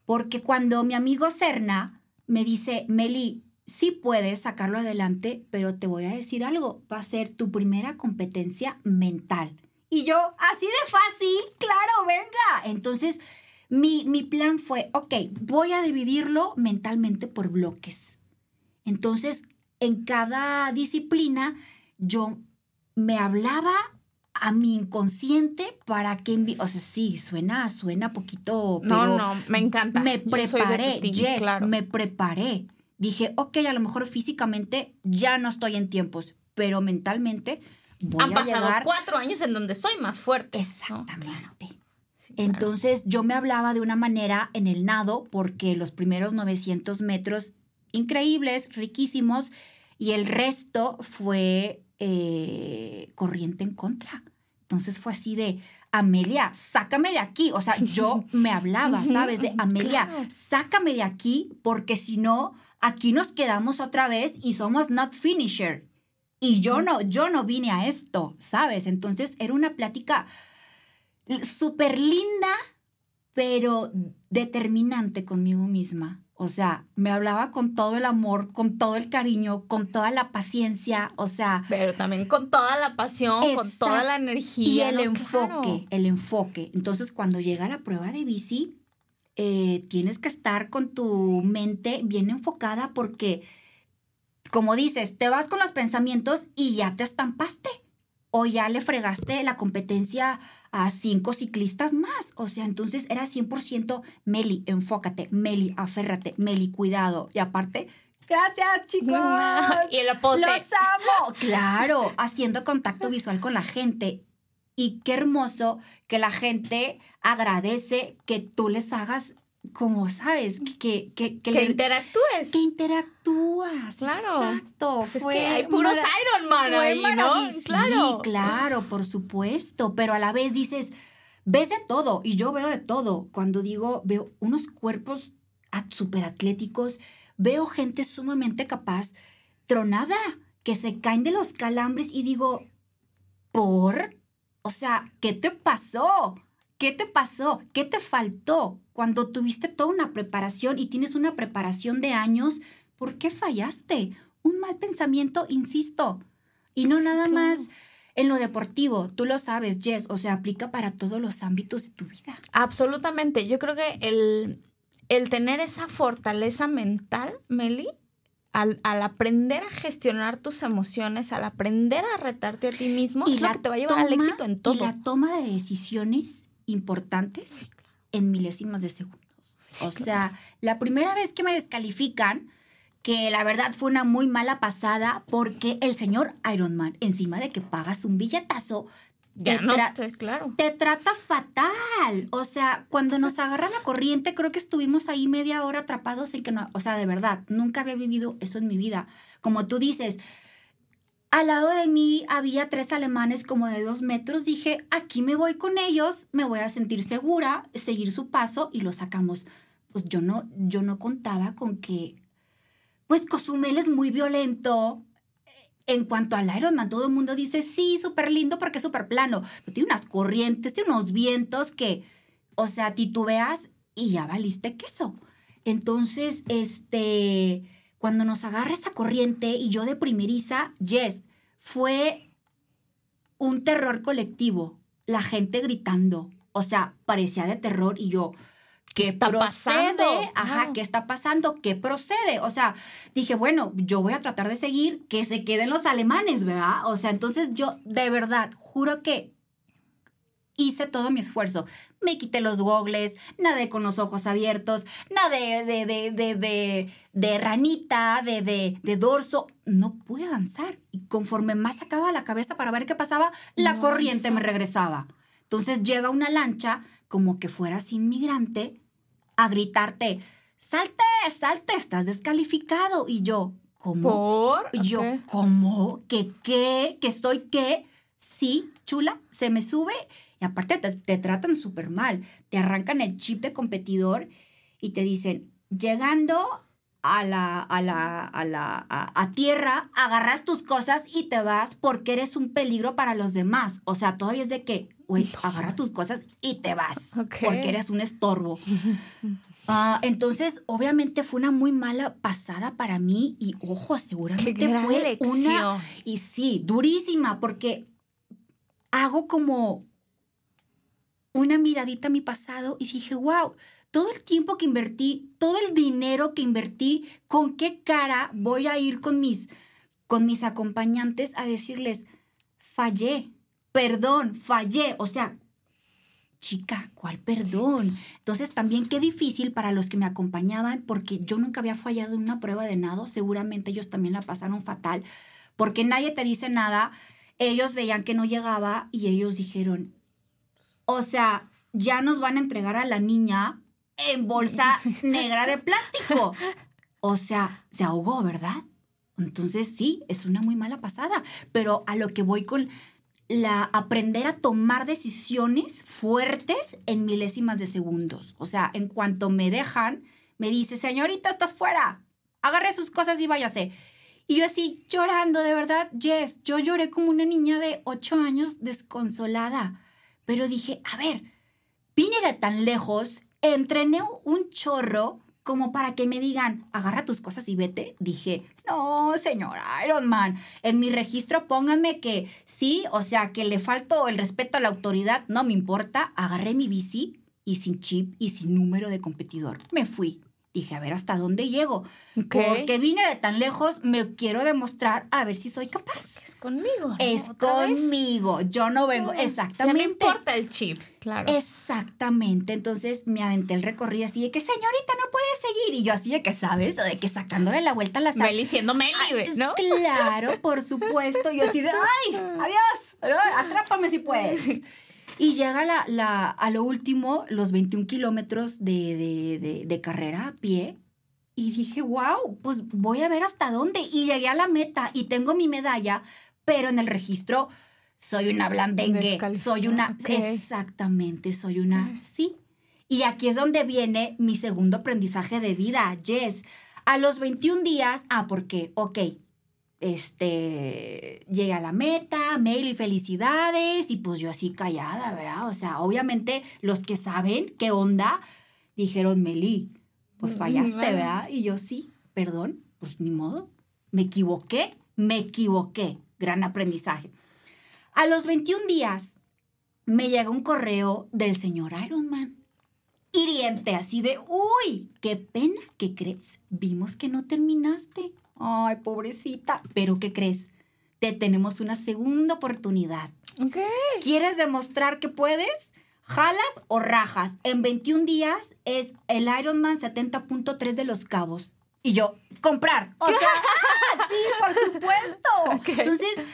Porque cuando mi amigo Serna me dice, Meli, sí puedes sacarlo adelante, pero te voy a decir algo, va a ser tu primera competencia mental. Y yo, así de fácil, claro, venga. Entonces, mi, mi plan fue, ok, voy a dividirlo mentalmente por bloques. Entonces, en cada disciplina, yo me hablaba a mi inconsciente para que o sea sí suena suena poquito pero no no me encanta. me preparé yes, me preparé. Dije ok a lo mejor físicamente ya no estoy en tiempos pero mentalmente voy han pasado cuatro años en donde soy más fuerte exactamente. Entonces yo me hablaba de una manera en el nado porque los primeros 900 metros increíbles riquísimos y el resto fue eh, corriente en contra. Entonces fue así de, Amelia, sácame de aquí. O sea, yo me hablaba, ¿sabes? De Amelia, sácame de aquí porque si no, aquí nos quedamos otra vez y somos not finisher. Y yo no, yo no vine a esto, ¿sabes? Entonces era una plática súper linda, pero determinante conmigo misma. O sea, me hablaba con todo el amor, con todo el cariño, con toda la paciencia, o sea... Pero también con toda la pasión, con toda la energía. Y el enfoque, el enfoque. Entonces, cuando llega la prueba de bici, eh, tienes que estar con tu mente bien enfocada porque, como dices, te vas con los pensamientos y ya te estampaste o ya le fregaste la competencia a cinco ciclistas más. O sea, entonces era 100% Meli, enfócate, Meli, aférrate, Meli, cuidado. Y aparte, gracias chicos. y el pose. Los amo. Claro, haciendo contacto visual con la gente. Y qué hermoso que la gente agradece que tú les hagas como sabes, que, que, que, interactúes. Que interactúas. Claro. Exacto. Pues es que hay puros Iron Man ahí, ¿no? Claro. Sí, claro, por supuesto. Pero a la vez dices, ves de todo. Y yo veo de todo. Cuando digo, veo unos cuerpos súper atléticos, veo gente sumamente capaz, tronada, que se caen de los calambres y digo, ¿por? O sea, ¿qué te pasó? ¿Qué te pasó? ¿Qué te faltó? Cuando tuviste toda una preparación y tienes una preparación de años, ¿por qué fallaste? Un mal pensamiento, insisto. Y no nada más en lo deportivo, tú lo sabes, Jess, o sea, aplica para todos los ámbitos de tu vida. Absolutamente. Yo creo que el, el tener esa fortaleza mental, Meli, al, aprender a gestionar tus emociones, al aprender a retarte a ti mismo, y es lo que te va a llevar al éxito en todo. Y la toma de decisiones importantes en milésimas de segundos. o sea, la primera vez que me descalifican, que la verdad fue una muy mala pasada porque el señor Iron Man, encima de que pagas un billetazo, ya te, no, claro. te trata fatal. O sea, cuando nos agarra la corriente, creo que estuvimos ahí media hora atrapados en que no, o sea, de verdad, nunca había vivido eso en mi vida. Como tú dices, al lado de mí había tres alemanes como de dos metros. Dije, aquí me voy con ellos, me voy a sentir segura, seguir su paso y lo sacamos. Pues yo no, yo no contaba con que, pues Cozumel es muy violento. En cuanto al Ironman, todo el mundo dice, sí, súper lindo porque es súper plano. Tiene unas corrientes, tiene unos vientos que, o sea, titubeas y ya valiste queso. Entonces, este, cuando nos agarra esa corriente y yo de primeriza, yes, fue un terror colectivo, la gente gritando, o sea, parecía de terror y yo, ¿qué, está procede? Pasando? Ajá, ¿qué está pasando? ¿Qué procede? O sea, dije, bueno, yo voy a tratar de seguir que se queden los alemanes, ¿verdad? O sea, entonces yo de verdad juro que hice todo mi esfuerzo. Me quité los gogles, nadé con los ojos abiertos, nadé de, de, de, de, de ranita, de, de, de, dorso. No pude avanzar. Y conforme más sacaba la cabeza para ver qué pasaba, la corriente me regresaba. Entonces llega una lancha, como que fueras inmigrante, a gritarte, salte, salte, estás descalificado. Y yo, ¿cómo? ¿Por? Yo, ¿cómo? ¿Qué qué? ¿Que estoy qué? Sí, chula, se me sube y aparte te, tratan súper mal. Te arrancan el chip de competidor y te dicen, llegando a la, a la, a la, a, tierra, agarras tus cosas y te vas porque eres un peligro para los demás. O sea, todavía es de que, güey, agarra tus cosas y te vas porque eres un estorbo. Ah, entonces, obviamente fue una muy mala pasada para mí y ojo, seguramente fue una y sí, durísima porque hago como una miradita a mi pasado y dije, wow, todo el tiempo que invertí, todo el dinero que invertí, ¿con qué cara voy a ir con mis, con mis acompañantes a decirles, fallé, perdón, fallé? O sea, chica, ¿cuál perdón? Entonces también qué difícil para los que me acompañaban, porque yo nunca había fallado en una prueba de nado, seguramente ellos también la pasaron fatal, porque nadie te dice nada. Ellos veían que no llegaba y ellos dijeron, o sea, ya nos van a entregar a la niña en bolsa negra de plástico. O sea, se ahogó, ¿verdad? Entonces sí, es una muy mala pasada, pero a lo que voy con la aprender a tomar decisiones fuertes en milésimas de segundos. O sea, en cuanto me dejan, me dice, señorita, estás fuera, agarre sus cosas y váyase. Y yo así, llorando, de verdad, Yes, yo lloré como una niña de ocho años desconsolada. Pero dije, a ver, vine de tan lejos, entrené un chorro, como para que me digan, agarra tus cosas y vete. Dije, no, señor Iron Man, en mi registro pónganme que sí, o sea, que le falto el respeto a la autoridad, no me importa. Agarré mi bici y sin chip y sin número de competidor. Me fui. Dije, a ver hasta dónde llego. Porque vine de tan lejos, me quiero demostrar a ver si soy capaz. Es conmigo. Es conmigo. Yo no vengo. Exactamente. no importa el chip, claro. Exactamente. Entonces me aventé el recorrido así de que, señorita, no puede seguir. Y yo así de que, ¿sabes? De que sacándole la vuelta a la sala. Meli siendo Meli, ¿no? Claro, por supuesto. Yo así de, ¡ay! ¡Adiós! Atrápame si puedes. Y llega la, la, a lo último, los 21 kilómetros de, de, carrera a pie. Y dije, wow, pues voy a ver hasta dónde. Y llegué a la meta y tengo mi medalla, pero en el registro soy una blandengue. Soy una. Exactamente, soy una. Sí. Y aquí es donde viene mi segundo aprendizaje de vida, Jess. A los 21 días, ah, porque, ok, este, llegué a la meta, mail y felicidades, y pues yo así callada, ¿verdad? O sea, obviamente los que saben qué onda, dijeron, Meli, pues mm, fallaste, ¿verdad? Y yo sí, perdón, pues ni modo, me equivoqué, me equivoqué, gran aprendizaje. A los 21 días me llega un correo del señor Ironman hiriente, así de, uy, qué pena, ¿qué crees? Vimos que no terminaste. Ay, pobrecita. Pero ¿qué crees? Te tenemos una segunda oportunidad. Ok. ¿Quieres demostrar que puedes? ¿Jalas o rajas? En 21 días es el Ironman 70.3 de los cabos. Y yo, comprar. O sea, sí, por supuesto. Entonces,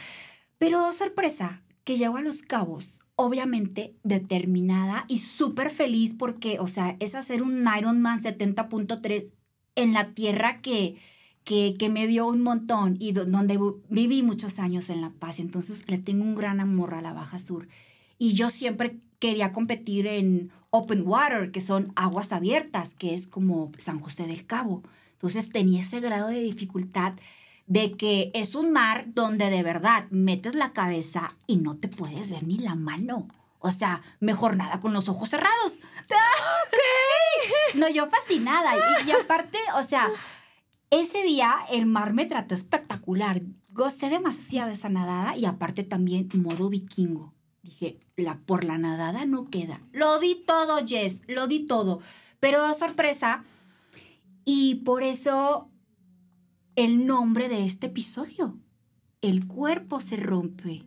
pero sorpresa, que llego a los cabos obviamente determinada y súper feliz porque, o sea, es hacer un Ironman 70.3 en la tierra que, que, que, me dio un montón y donde viví muchos años en La Paz. Entonces le tengo un gran amor a la Baja Sur. Y yo siempre quería competir en open water, que son aguas abiertas, que es como San José del Cabo. Entonces tenía ese grado de dificultad de que es un mar donde de verdad metes la cabeza y no te puedes ver ni la mano. O sea, mejor nada con los ojos cerrados. No, yo fascinada. Y, y aparte, o sea, ese día el mar me trató espectacular. Gocé demasiado de esa nadada y aparte también modo vikingo. Dije, la, por la nadada no queda. Lo di todo, Jess, lo di todo. Pero sorpresa. Y por eso el nombre de este episodio. El cuerpo se rompe,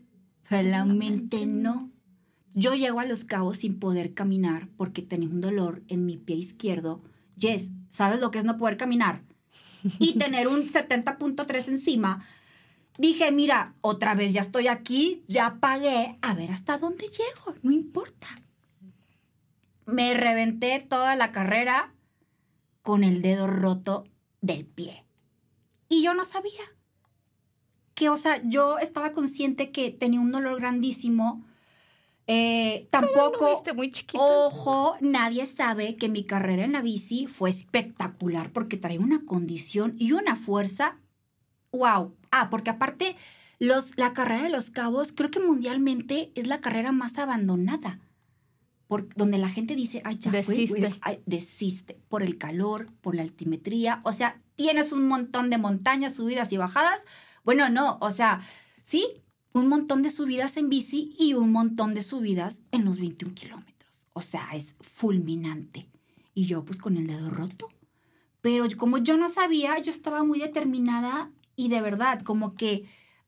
pero la mente no. Yo llego a los cabos sin poder caminar porque tenía un dolor en mi pie izquierdo. Jess, ¿sabes lo que es no poder caminar? Y tener un 70.3 encima, dije, mira, otra vez ya estoy aquí, ya pagué, a ver hasta dónde llego, no importa. Me reventé toda la carrera con el dedo roto del pie. Y yo no sabía que, o sea, yo estaba consciente que tenía un dolor grandísimo eh, tampoco, muy ojo, nadie sabe que mi carrera en la bici fue espectacular porque trae una condición y una fuerza. ¡Wow! Ah, porque aparte, los, la carrera de los cabos creo que mundialmente es la carrera más abandonada. Por, donde la gente dice, ay, ya, desiste. desiste por el calor, por la altimetría. O sea, tienes un montón de montañas, subidas y bajadas. Bueno, no, o sea, sí, un montón de subidas en bici y un montón de subidas en los 21 kilómetros. O sea, es fulminante. Y yo pues con el dedo roto. Pero como yo no sabía, yo estaba muy determinada y de verdad, como que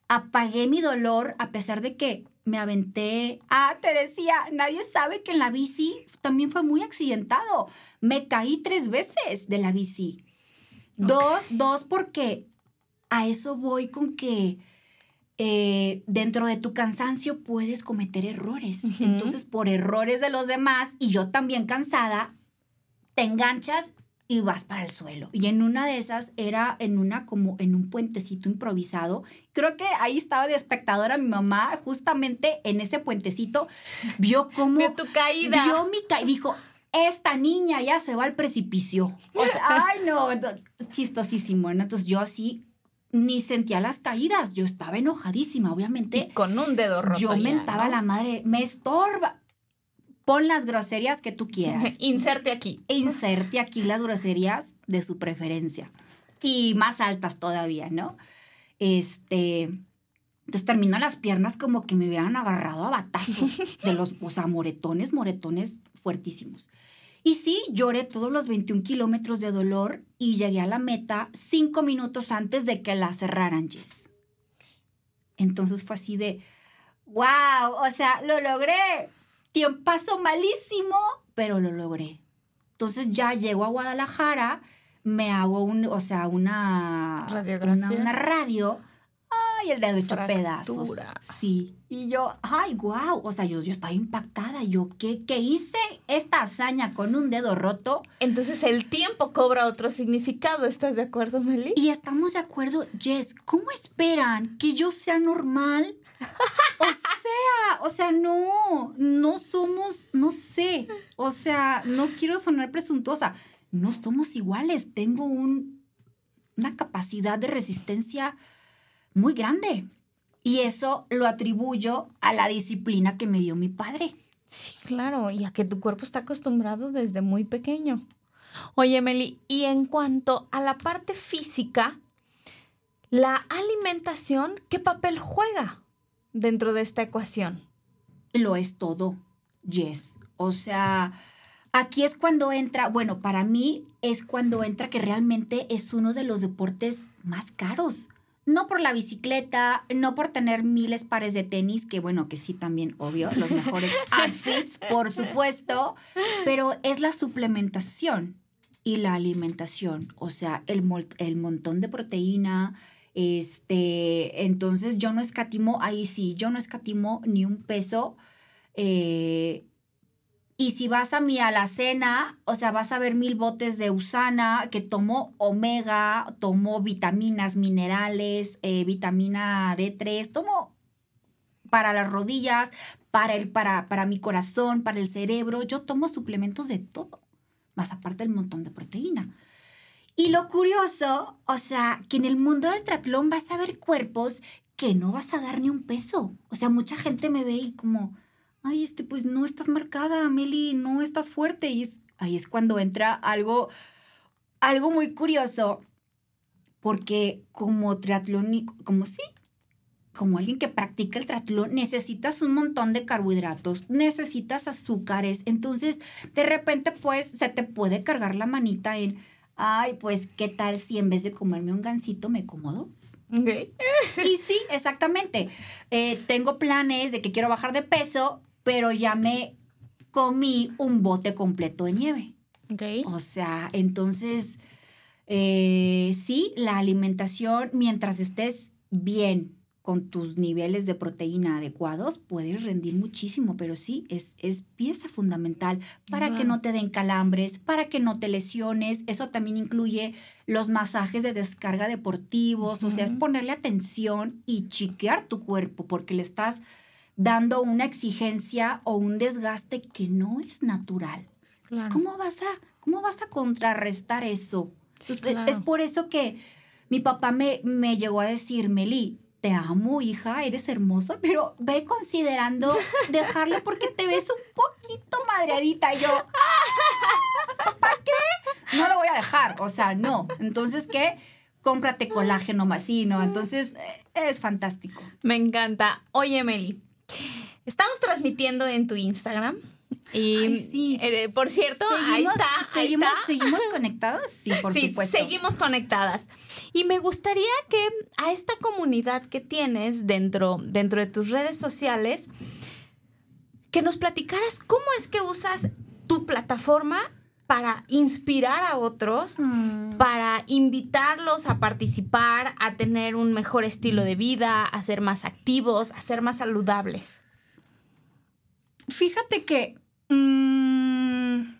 apagué mi dolor a pesar de que me aventé. Ah, te decía, nadie sabe que en la bici también fue muy accidentado. Me caí tres veces de la bici. Dos, dos porque a eso voy con que eh, dentro de tu cansancio puedes cometer errores. Entonces, por errores de los demás y yo también cansada, te enganchas y vas para el suelo. Y en una de esas era en una como en un puentecito improvisado. Creo que ahí estaba de espectadora mi mamá, justamente en ese puentecito, vio cómo... Vio tu caída. Vio mi caída. Dijo, esta niña ya se va al precipicio. O sea, ay no, chistosísimo. Entonces yo así ni sentía las caídas. Yo estaba enojadísima, obviamente. con un dedo roto. Yo mentaba a la madre, me estorba. pon las groserías que tú quieras. Inserte aquí. Inserte aquí las groserías de su preferencia. Y más altas todavía, ¿no? Este. Entonces terminó las piernas como que me hubieran agarrado a batazos de los, o sea, moretones, moretones fuertísimos. Y sí, lloré todos los 21 kilómetros de dolor y llegué a la meta cinco minutos antes de que la cerraran, Jess. Entonces fue así de, wow, o sea, lo logré. Tiempo pasó malísimo, pero lo logré. Entonces ya llego a Guadalajara, me hago un, o sea, una, una, una radio Ay, el dedo hecho pedazos. Sí. Y yo, ay, wow. O sea, yo, yo estaba impactada. Yo, ¿qué, ¿qué hice esta hazaña con un dedo roto? Entonces el tiempo cobra otro significado. ¿Estás de acuerdo, Meli? Y estamos de acuerdo, Jess. ¿Cómo esperan que yo sea normal? O sea, o sea, no, no somos, no sé. O sea, no quiero sonar presuntuosa. No somos iguales. Tengo un, una capacidad de resistencia muy grande. Y eso lo atribuyo a la disciplina que me dio mi padre. Sí, claro, y a que tu cuerpo está acostumbrado desde muy pequeño. Oye, Meli, y en cuanto a la parte física, la alimentación, ¿qué papel juega dentro de esta ecuación? Lo es todo, yes. O sea, aquí es cuando entra, bueno, para mí es cuando entra que realmente es uno de los deportes más caros no por la bicicleta, no por tener miles pares de tenis, que bueno, que sí también, obvio, los mejores outfits, por supuesto, pero es la suplementación y la alimentación, o sea, el, el montón de proteína, este, entonces yo no escatimo, ahí sí, yo no escatimo ni un peso. Eh, y si vas a mi alacena, o sea, vas a ver mil botes de usana que tomó omega, tomó vitaminas, minerales, eh, vitamina D3, tomo para las rodillas, para, el, para, para mi corazón, para el cerebro. Yo tomo suplementos de todo, más aparte del montón de proteína. Y lo curioso, o sea, que en el mundo del triatlón vas a ver cuerpos que no vas a dar ni un peso. O sea, mucha gente me ve y como ay, este, pues no estás marcada, Meli, no estás fuerte. Y ahí es cuando entra algo, algo muy curioso, porque como triatlón, como sí, como alguien que practica el triatlón, necesitas un montón de carbohidratos, necesitas azúcares, entonces de repente pues se te puede cargar la manita en, ay, pues qué tal si en vez de comerme un gansito me como dos. y sí, exactamente. Eh, tengo planes de que quiero bajar de peso, pero ya me comí un bote completo de nieve. Okay. O sea, entonces, eh, sí, la alimentación, mientras estés bien con tus niveles de proteína adecuados, puedes rendir muchísimo, pero sí, es, es pieza fundamental para que no te den calambres, para que no te lesiones. Eso también incluye los masajes de descarga deportivos, o sea, es ponerle atención y chiquear tu cuerpo porque le estás dando una exigencia o un desgaste que no es natural. ¿Cómo, vas a, ¿Cómo vas a contrarrestar eso? Es por eso que mi papá me, me llegó a decir, Meli, te amo, hija, eres hermosa, pero ve considerando dejarlo porque te ves un poquito madreadita. Y yo, ¿para qué? No lo voy a dejar, o sea, no. Entonces, ¿qué? Cómprate colágeno más, sí, ¿no? Entonces, eh, es fantástico. Me encanta. Oye, Meli, Estamos transmitiendo en tu Instagram. Y sí. Eh, por cierto, ahí está. Seguimos, ¿Seguimos conectadas? Sí, por sí, Seguimos conectadas. Y me gustaría que a esta comunidad que tienes dentro, dentro de tus redes sociales, que nos platicaras cómo es que usas tu plataforma para inspirar a otros, mm. para invitarlos a participar, a tener un mejor estilo de vida, a ser más activos, a ser más saludables. Fíjate que... Mm,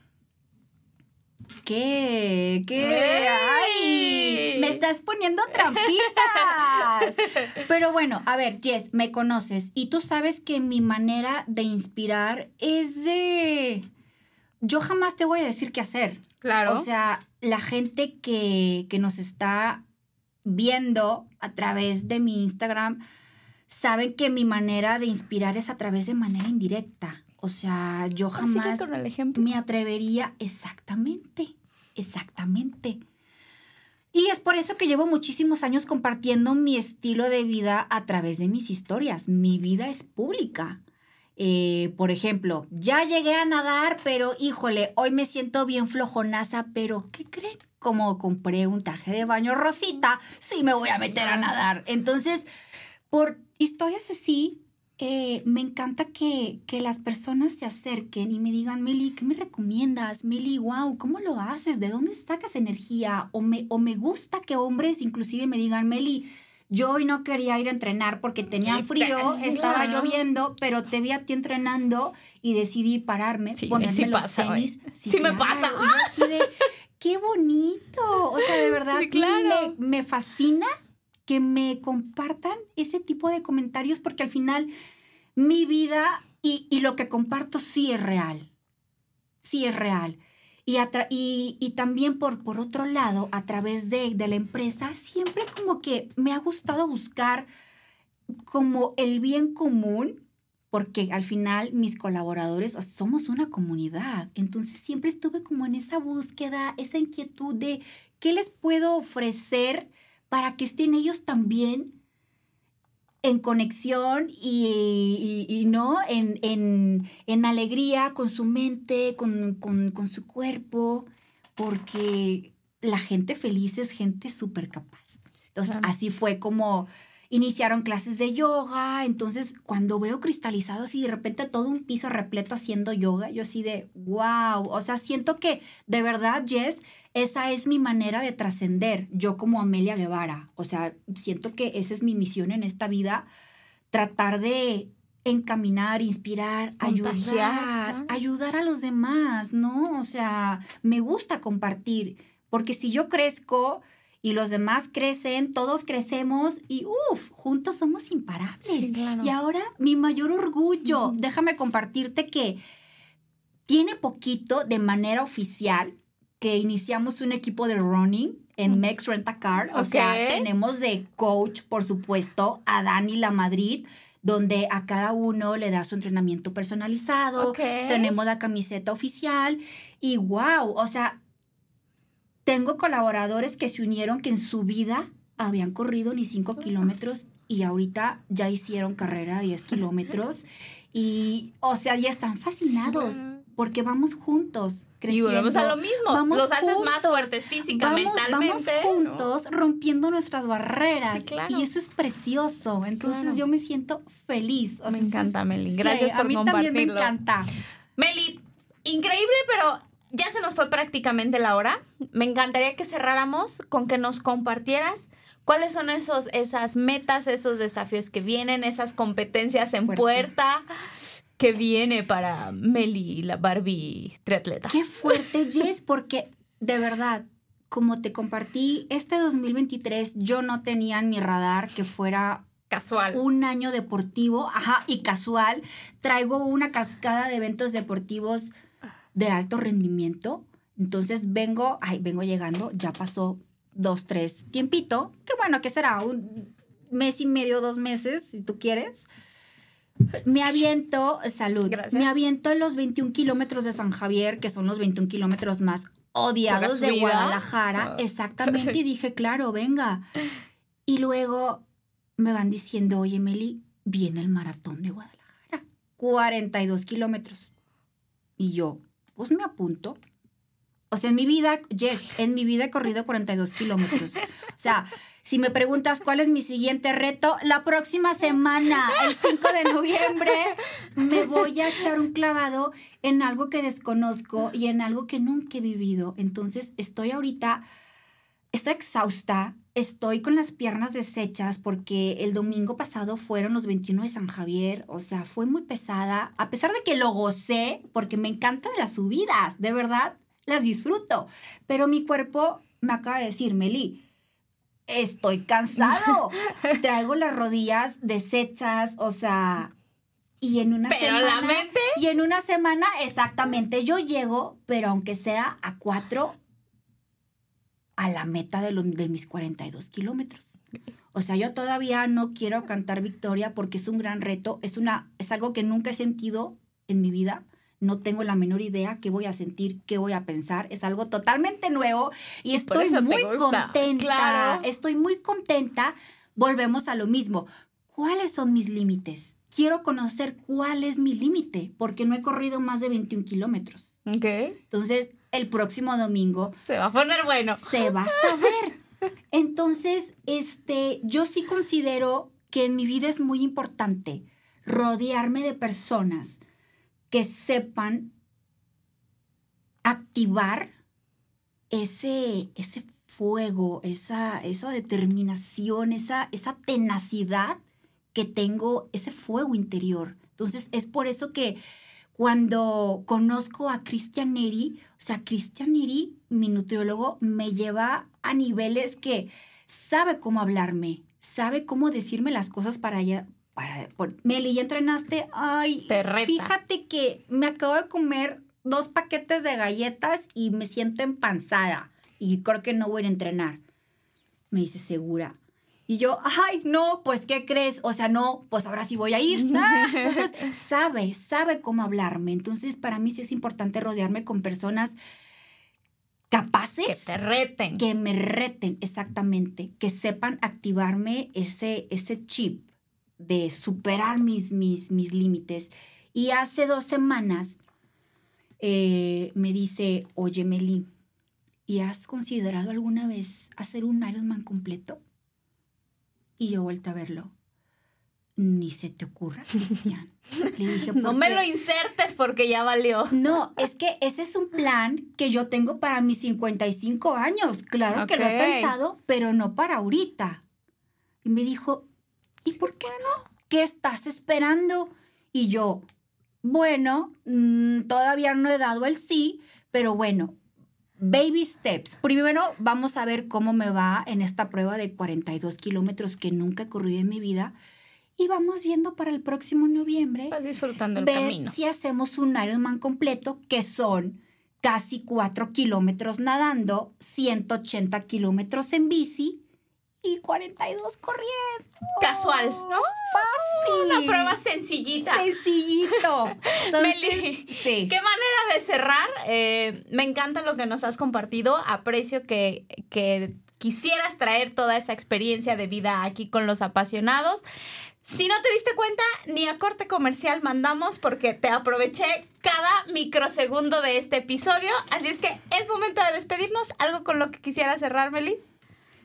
¿Qué? ¿Qué? ¡Ay! Me estás poniendo trampitas. Pero bueno, a ver, Jess, me conoces y tú sabes que mi manera de inspirar es de yo jamás te voy a decir qué hacer. Claro. O sea, la gente que, que nos está viendo a través de mi Instagram saben que mi manera de inspirar es a través de manera indirecta. O sea, yo jamás con el ejemplo. me atrevería exactamente, exactamente. Y es por eso que llevo muchísimos años compartiendo mi estilo de vida a través de mis historias. Mi vida es pública. Eh, por ejemplo, ya llegué a nadar, pero híjole, hoy me siento bien flojonaza, pero ¿qué creen? Como compré un traje de baño rosita, sí me voy a meter a nadar. Entonces, por historias así, eh, me encanta que, que, las personas se acerquen y me digan, Meli, ¿qué me recomiendas? Meli, wow, ¿cómo lo haces? ¿De dónde sacas energía? O me, o me gusta que hombres inclusive me digan, Meli, yo hoy no quería ir a entrenar porque tenía frío, estaba lloviendo, pero te vi a ti entrenando y decidí pararme, ponerme los tenis. Sí, me pasa. así de, qué bonito. O sea, de verdad, claro. me, me fascina que me compartan ese tipo de comentarios porque al final mi vida y, y lo que comparto sí es real. Sí es real. Y, y, y, también por, por otro lado, a través de, de, la empresa, siempre como que me ha gustado buscar como el bien común, porque al final mis colaboradores somos una comunidad. Entonces siempre estuve como en esa búsqueda, esa inquietud de qué les puedo ofrecer para que estén ellos también en conexión y, no en, en, en, alegría con su mente, con, con, con, su cuerpo, porque la gente feliz es gente súper capaz. Entonces, así fue como iniciaron clases de yoga, entonces cuando veo cristalizado así de repente todo un piso repleto haciendo yoga, yo así de, wow, o sea, siento que de verdad, Jess, esa es mi manera de trascender, yo como Amelia Guevara, o sea, siento que esa es mi misión en esta vida, tratar de encaminar, inspirar, ayudar, ayudar a los demás, ¿no? O sea, me gusta compartir, porque si yo crezco, y los demás crecen, todos crecemos y uff, juntos somos imparables. Y ahora mi mayor orgullo, déjame compartirte que tiene poquito de manera oficial que iniciamos un equipo de running en Mex Rent a Car. O sea, tenemos de coach, por supuesto, a Dani La Madrid donde a cada uno le da su entrenamiento personalizado, tenemos la camiseta oficial y wow, o sea, tengo colaboradores que se unieron que en su vida habían corrido ni cinco kilómetros y ahorita ya hicieron carrera de 10 kilómetros y, o sea, ya están fascinados. Porque vamos juntos, creciendo. Y volvemos a lo mismo. Vamos Los haces más fuertes física, mentalmente. Vamos juntos, rompiendo nuestras barreras. Y eso es precioso. Entonces yo me siento feliz. me encanta, Meli. Gracias por A mí también me encanta. Meli, increíble, pero ya se nos fue prácticamente la hora. Me encantaría que cerráramos con que nos compartieras cuáles son esos, esas metas, esos desafíos que vienen, esas competencias en puerta que viene para Meli, la Barbie triatleta. Qué fuerte, Jess, porque de verdad, como te compartí, este 2023 yo no tenía en mi radar que fuera casual. Un año deportivo, ajá, y casual. Traigo una cascada de eventos deportivos de alto rendimiento. Entonces vengo, ay, vengo llegando, ya pasó dos, tres tiempito, que bueno, que será un mes y medio, dos meses, si tú quieres. Me aviento, salud, me aviento en los 21 kilómetros de San Javier, que son los 21 kilómetros más odiados de Guadalajara. Ah. Exactamente, y dije, claro, venga. Y luego me van diciendo, oye, Meli, viene el maratón de Guadalajara, 42 kilómetros. Y yo, pues me apunto. O sea, en mi vida, yes, en mi vida he corrido 42 kilómetros. O sea, si me preguntas cuál es mi siguiente reto, la próxima semana, el 5 de noviembre, me voy a echar un clavado en algo que desconozco y en algo que nunca he vivido. Entonces, estoy ahorita, estoy exhausta, estoy con las piernas deshechas porque el domingo pasado fueron los 21 de San Javier, o sea, fue muy pesada, a pesar de que lo gocé, porque me encantan las subidas, de verdad, las disfruto, pero mi cuerpo me acaba de decir, Meli, estoy cansado, traigo las rodillas deshechas, o sea, y en una pero semana. la mente. Y en una semana, exactamente, yo llego, pero aunque sea a cuatro a la meta de, de mis 42 kilómetros. O sea, yo todavía no quiero cantar victoria porque es un gran reto, es, una, es algo que nunca he sentido en mi vida. No tengo la menor idea qué voy a sentir, qué voy a pensar. Es algo totalmente nuevo y estoy muy contenta. Estoy muy contenta. Volvemos a lo mismo. ¿Cuáles son mis límites? Quiero conocer cuál es mi límite, porque no he corrido más de 21 kilómetros. Ok. Entonces, el próximo domingo. Se va a poner bueno. Se va a saber. Entonces, este, yo sí considero que en mi vida es muy importante rodearme de personas que sepan activar ese, ese fuego, esa, esa determinación, esa, esa tenacidad que tengo, ese fuego interior. Entonces, es por eso que cuando conozco a Christian Neri, o sea, Christian Neri, mi nutriólogo, me lleva a niveles que sabe cómo hablarme, sabe cómo decirme las cosas para allá. Para, Meli, ¿ya entrenaste? Ay, fíjate que me acabo de comer dos paquetes de galletas y me siento empanzada y creo que no voy a entrenar. Me dice, ¿segura? Y yo, ay, no, pues, ¿qué crees? O sea, no, pues ahora sí voy a ir. Entonces, sabe, sabe cómo hablarme. Entonces, para mí sí es importante rodearme con personas capaces. Que te reten. Que me reten, exactamente. Que sepan activarme ese, ese chip de superar mis, mis, mis límites. Y hace dos semanas eh, me dice, oye, Meli, ¿y has considerado alguna vez hacer un Ironman completo? Y yo vuelto a verlo. Ni se te ocurra, Cristian. Le dije, no me lo insertes porque ya valió. No, es que ese es un plan que yo tengo para mis 55 años. Claro que lo he pensado, pero no para ahorita. Y me dijo, ¿y por qué no? ¿Qué estás esperando? Y yo, bueno, mm, todavía no he dado el sí, pero bueno, Baby steps. Primero vamos a ver cómo me va en esta prueba de 42 kilómetros que nunca he corrido en mi vida. Y vamos viendo para el próximo noviembre. Vas disfrutando el ver si hacemos un Ironman completo, que son casi 4 kilómetros nadando, 180 kilómetros en bici y 42 corriendo. Casual, ¿no? Fácil. Una prueba sencillita. Sencillito. Meli, sí. qué manera de cerrar. Eh, me encanta lo que nos has compartido. Aprecio que, que quisieras traer toda esa experiencia de vida aquí con los apasionados. Si no te diste cuenta, ni a corte comercial mandamos porque te aproveché cada microsegundo de este episodio. Así es que es momento de despedirnos. ¿Algo con lo que quisiera cerrar, Meli?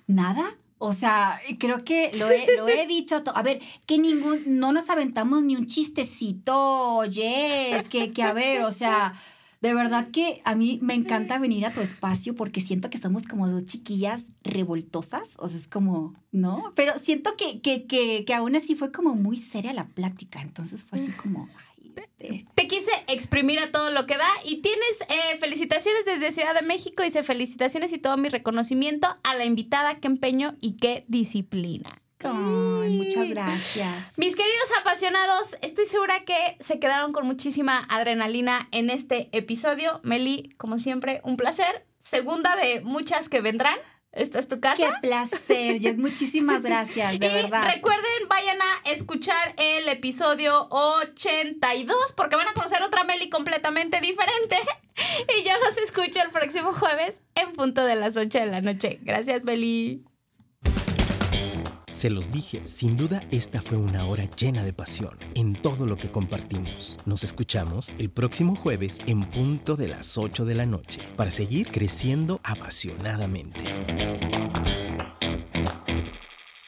Nada. O sea, creo que lo he, lo he dicho. A ver, que ningún, no nos aventamos ni un chistecito, yes, que, que a ver, o sea, de verdad que a mí me encanta venir a tu espacio porque siento que somos como dos chiquillas revoltosas, o sea, es como, ¿no? Pero siento que, que, que, que aún así fue como muy seria la plática, entonces fue así como, este, te quise exprimir a todo lo que da y tienes eh, felicitaciones desde Ciudad de México. Dice felicitaciones y todo mi reconocimiento a la invitada. Qué empeño y qué disciplina. muchas gracias. Mis queridos apasionados, estoy segura que se quedaron con muchísima adrenalina en este episodio. Meli, como siempre, un placer. Segunda de muchas que vendrán. Esta es tu casa. Qué placer, Jess. Muchísimas gracias, de y verdad. Recuerden, vayan a escuchar el episodio 82 porque van a conocer otra Meli completamente diferente. Y yo los escucho el próximo jueves en punto de las 8 de la noche. Gracias, Meli. Se los dije, sin duda esta fue una hora llena de pasión en todo lo que compartimos. Nos escuchamos el próximo jueves en punto de las 8 de la noche para seguir creciendo apasionadamente.